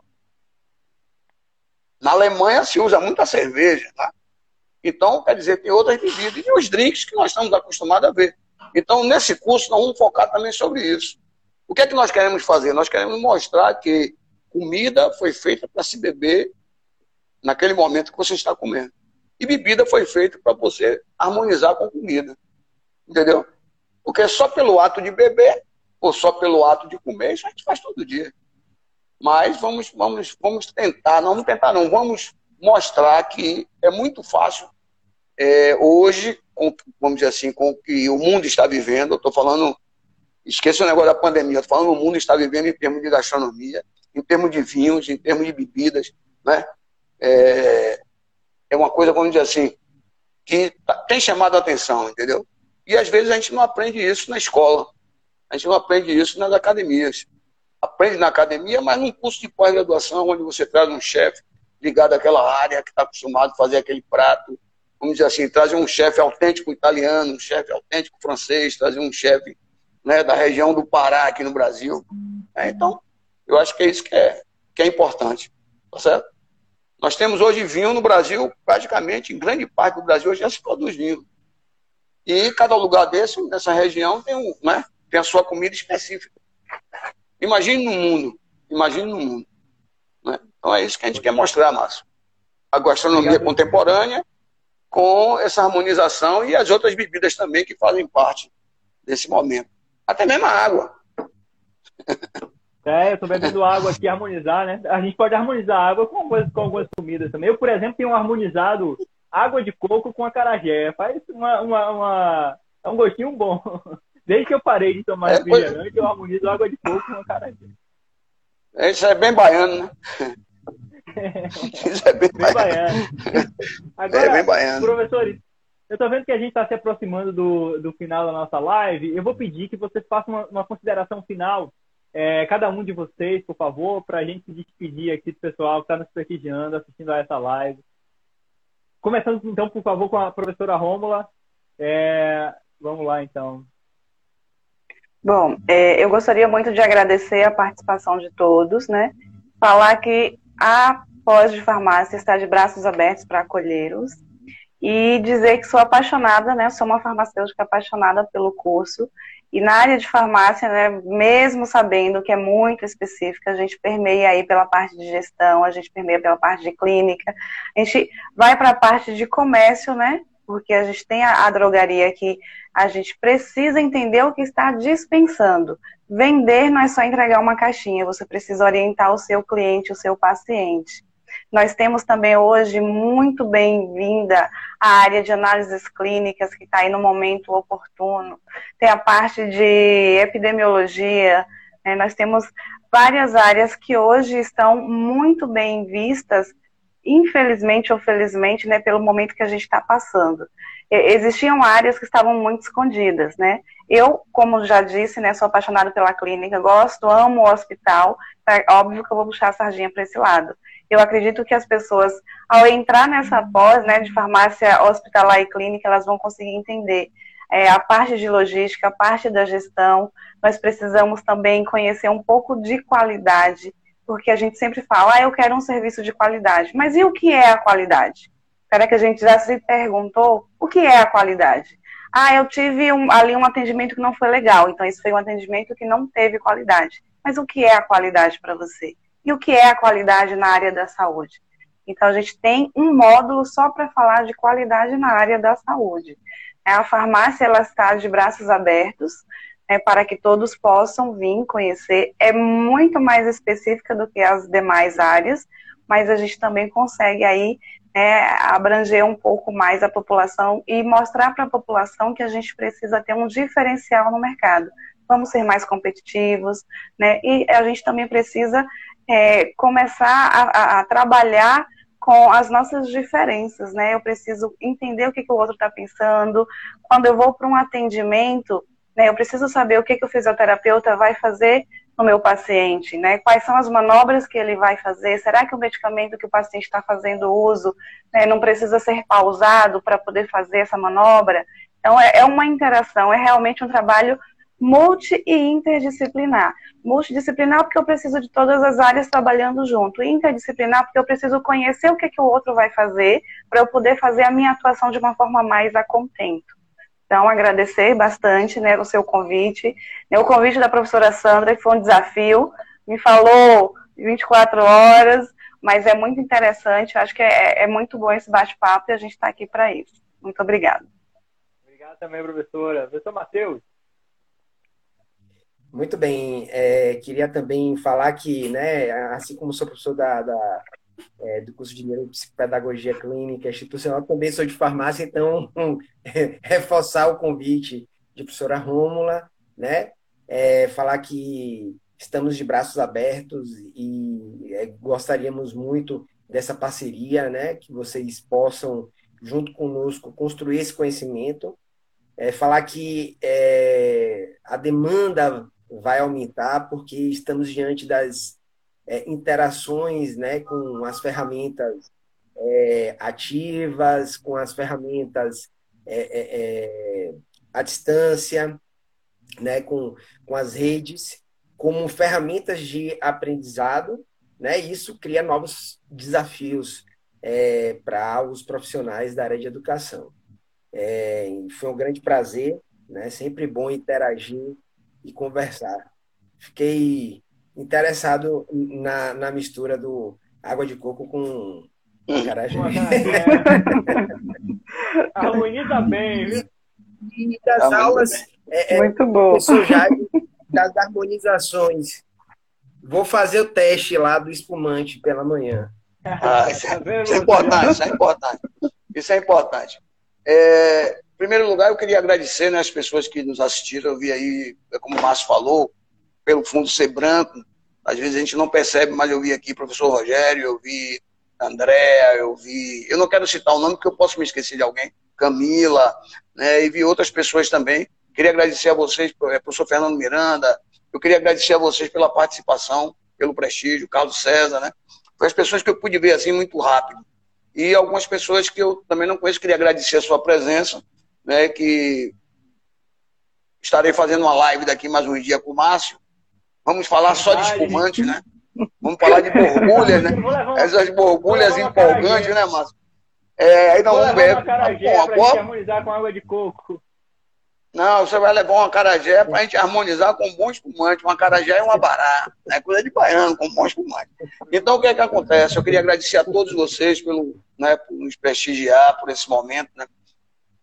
Na Alemanha se usa muita cerveja, tá? Então, quer dizer, tem outras bebidas e os drinks que nós estamos acostumados a ver. Então, nesse curso, nós vamos focar também sobre isso. O que é que nós queremos fazer? Nós queremos mostrar que comida foi feita para se beber naquele momento que você está comendo. E bebida foi feita para você harmonizar com comida. Entendeu? Porque só pelo ato de beber, ou só pelo ato de comer, isso a gente faz todo dia. Mas vamos, vamos, vamos tentar, não vamos tentar, não, vamos mostrar que é muito fácil é, hoje, com, vamos dizer assim, com o que o mundo está vivendo, eu estou falando, esqueça o negócio da pandemia, estou falando o mundo está vivendo em termos de gastronomia, em termos de vinhos, em termos de bebidas, né? É, é uma coisa, vamos dizer assim, que tá, tem chamado a atenção, entendeu? E às vezes a gente não aprende isso na escola, a gente não aprende isso nas academias. Aprende na academia, mas num curso de pós-graduação, onde você traz um chefe ligado àquela área que está acostumado a fazer aquele prato, vamos dizer assim, trazer um chefe autêntico italiano, um chefe autêntico francês, trazer um chefe né, da região do Pará aqui no Brasil. É, então, eu acho que é isso que é, que é importante. Tá certo? Nós temos hoje vinho no Brasil, praticamente, em grande parte do Brasil, já se produz vinho. E cada lugar desse, nessa região, tem, um, né, tem a sua comida específica. Imagine no mundo. Imagine no mundo. Né? Então é isso que a gente quer mostrar, Márcio. A gastronomia contemporânea com essa harmonização e as outras bebidas também que fazem parte desse momento. Até mesmo a água. É, eu tô bebendo água aqui, harmonizar, né? A gente pode harmonizar água com algumas, com algumas comidas também. Eu, por exemplo, tenho harmonizado água de coco com acarajé. Faz uma, uma, uma... É um gostinho bom. Desde que eu parei de tomar é, refrigerante, pois... eu harmonizo água de coco com acarajé. Isso é bem baiano, né? Isso é bem, bem baiano. Agora, é bem baiano. Professores, eu estou vendo que a gente está se aproximando do, do final da nossa live. Eu vou pedir que vocês façam uma, uma consideração final, é, cada um de vocês, por favor, para a gente se despedir aqui do pessoal que está nos prestigiando, assistindo a essa live. Começando, então, por favor, com a professora Rômula. É, vamos lá, então. Bom, é, eu gostaria muito de agradecer a participação de todos, né? Falar que a pós de farmácia está de braços abertos para acolhê-los e dizer que sou apaixonada, né? Sou uma farmacêutica apaixonada pelo curso e na área de farmácia, né, mesmo sabendo que é muito específica, a gente permeia aí pela parte de gestão, a gente permeia pela parte de clínica, a gente vai para a parte de comércio, né? Porque a gente tem a, a drogaria que a gente precisa entender o que está dispensando. Vender não é só entregar uma caixinha, você precisa orientar o seu cliente, o seu paciente. Nós temos também hoje muito bem-vinda a área de análises clínicas, que está aí no momento oportuno. Tem a parte de epidemiologia, né? nós temos várias áreas que hoje estão muito bem vistas, infelizmente ou felizmente, né, pelo momento que a gente está passando. Existiam áreas que estavam muito escondidas, né? Eu, como já disse, né, sou apaixonada pela clínica, gosto, amo o hospital, é óbvio que eu vou puxar a sardinha para esse lado. Eu acredito que as pessoas, ao entrar nessa pós, né, de farmácia hospitalar e clínica, elas vão conseguir entender é, a parte de logística, a parte da gestão. Nós precisamos também conhecer um pouco de qualidade, porque a gente sempre fala, ah, eu quero um serviço de qualidade. Mas e o que é a qualidade? Será que a gente já se perguntou o que é a qualidade? Ah, eu tive um, ali um atendimento que não foi legal, então isso foi um atendimento que não teve qualidade. Mas o que é a qualidade para você? E o que é a qualidade na área da saúde? Então a gente tem um módulo só para falar de qualidade na área da saúde. A farmácia ela está de braços abertos né, para que todos possam vir conhecer. É muito mais específica do que as demais áreas, mas a gente também consegue aí é, abranger um pouco mais a população e mostrar para a população que a gente precisa ter um diferencial no mercado. Vamos ser mais competitivos, né? E a gente também precisa é, começar a, a, a, trabalhar com as nossas diferenças, né? Eu preciso entender o que, que o outro está pensando. Quando eu vou para um atendimento, né, eu preciso saber o que, que o fisioterapeuta vai fazer no meu paciente, né? Quais são as manobras que ele vai fazer? Será que o medicamento que o paciente está fazendo uso né, não precisa ser pausado para poder fazer essa manobra? Então, é, é uma interação, é realmente um trabalho multi e interdisciplinar. Multidisciplinar porque eu preciso de todas as áreas trabalhando junto. Interdisciplinar porque eu preciso conhecer o que, que o outro vai fazer para eu poder fazer a minha atuação de uma forma mais a contento. Então, agradecer bastante né, o seu convite. O convite da professora Sandra, que foi um desafio, me falou 24 horas, mas é muito interessante, acho que é, é muito bom esse bate-papo e a gente está aqui para isso. Muito obrigada. Obrigado também, professora. Professor Matheus. Muito bem. É, queria também falar que, né, assim como sou professor da, da é, do curso de Neuropsicopedagogia Clínica Institucional, também sou de farmácia, então reforçar o convite de professora Rômula, né? É, falar que estamos de braços abertos e é, gostaríamos muito dessa parceria, né? Que vocês possam, junto conosco, construir esse conhecimento. É, falar que é, a demanda vai aumentar porque estamos diante das é, interações né, com as ferramentas é, ativas, com as ferramentas é, é, é, à distância, né, com, com as redes, como ferramentas de aprendizado, né, isso cria novos desafios é, para os profissionais da área de educação. foi um grande prazer, né, sempre bom interagir e conversar. Fiquei interessado na, na mistura do água de coco com carajé. Harmoniza bem, viu? E das aulas. É, é, Muito bom. Já das harmonizações. Vou fazer o teste lá do espumante pela manhã. Ah, isso, é, tá isso, é, importante, isso é importante. Isso é importante. É, em primeiro lugar, eu queria agradecer né, as pessoas que nos assistiram. Eu vi aí, como o Márcio falou, pelo fundo ser branco. Às vezes a gente não percebe, mas eu vi aqui professor Rogério, eu vi Andréa, eu vi. Eu não quero citar o nome porque eu posso me esquecer de alguém. Camila, né, e vi outras pessoas também. Queria agradecer a vocês, é, professor Fernando Miranda, eu queria agradecer a vocês pela participação, pelo prestígio, Carlos César, né? Foi as pessoas que eu pude ver assim muito rápido. E algumas pessoas que eu também não conheço, queria agradecer a sua presença, né? Que estarei fazendo uma live daqui mais um dia com o Márcio, Vamos falar só de espumante, né? Vamos falar de borbulhas, né? Essas borbulhas empolgantes, né, Márcio? É, aí nós vamos ver. Uma pra harmonizar com água de coco. Não, você vai levar uma carajé para a gente harmonizar com um bom espumante. Uma carajé e uma bará. É coisa de baiano, com um bom espumante. Então, o que é que acontece? Eu queria agradecer a todos vocês pelo, né, por nos prestigiar por esse momento, né?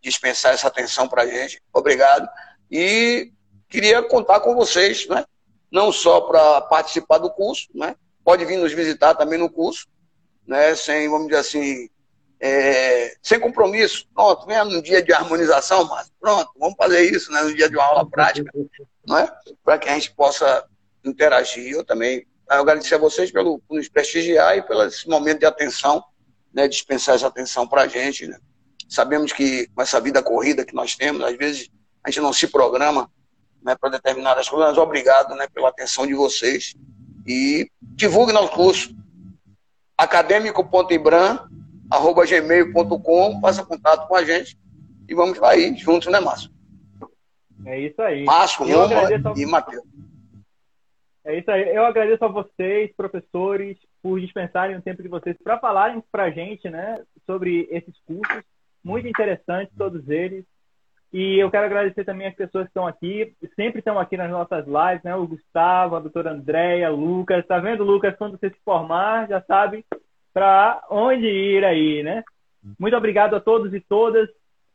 Dispensar essa atenção para a gente. Obrigado. E queria contar com vocês, né? Não só para participar do curso, né? pode vir nos visitar também no curso, né? sem, vamos dizer assim, é, sem compromisso. Pronto, venha no dia de harmonização, mas pronto, vamos fazer isso né? no dia de uma aula prática, não é? para que a gente possa interagir. Eu também eu agradecer a vocês pelo, por nos prestigiar e pelo esse momento de atenção, né? dispensar essa atenção para a gente. Né? Sabemos que com essa vida corrida que nós temos, às vezes a gente não se programa né, para determinadas coisas. Obrigado né, pela atenção de vocês. E divulgue nosso curso acadêmico.ibram.gmail.com faça contato com a gente e vamos lá aí, juntos, né, Márcio? É isso aí. Márcio, Roma e Matheus. É isso aí. Eu agradeço a vocês, professores, por dispensarem o tempo de vocês para falarem para a gente né, sobre esses cursos. Muito interessantes, todos eles. E eu quero agradecer também as pessoas que estão aqui, sempre estão aqui nas nossas lives, né? O Gustavo, a doutora Andréia, Lucas. Tá vendo, Lucas? Quando você se formar, já sabe para onde ir aí, né? Muito obrigado a todos e todas.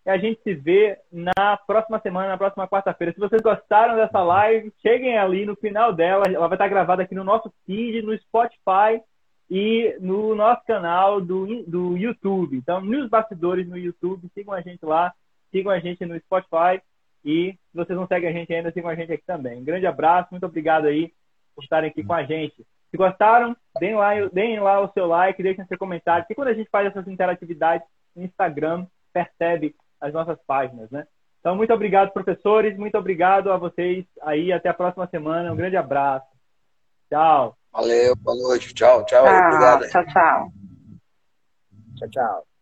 E a gente se vê na próxima semana, na próxima quarta-feira. Se vocês gostaram dessa live, cheguem ali no final dela. Ela vai estar gravada aqui no nosso feed, no Spotify e no nosso canal do, do YouTube. Então, nos bastidores no YouTube, sigam a gente lá sigam a gente no Spotify e se vocês não seguem a gente ainda, sigam a gente aqui também. Um grande abraço, muito obrigado aí por estarem aqui com a gente. Se gostaram, deem lá, deem lá o seu like, deixem seu comentário, porque quando a gente faz essas interatividades, o Instagram percebe as nossas páginas, né? Então, muito obrigado, professores, muito obrigado a vocês aí, até a próxima semana, um grande abraço. Tchau. Valeu, boa noite, tchau, tchau, tchau obrigado. Tchau, tchau. Tchau, tchau.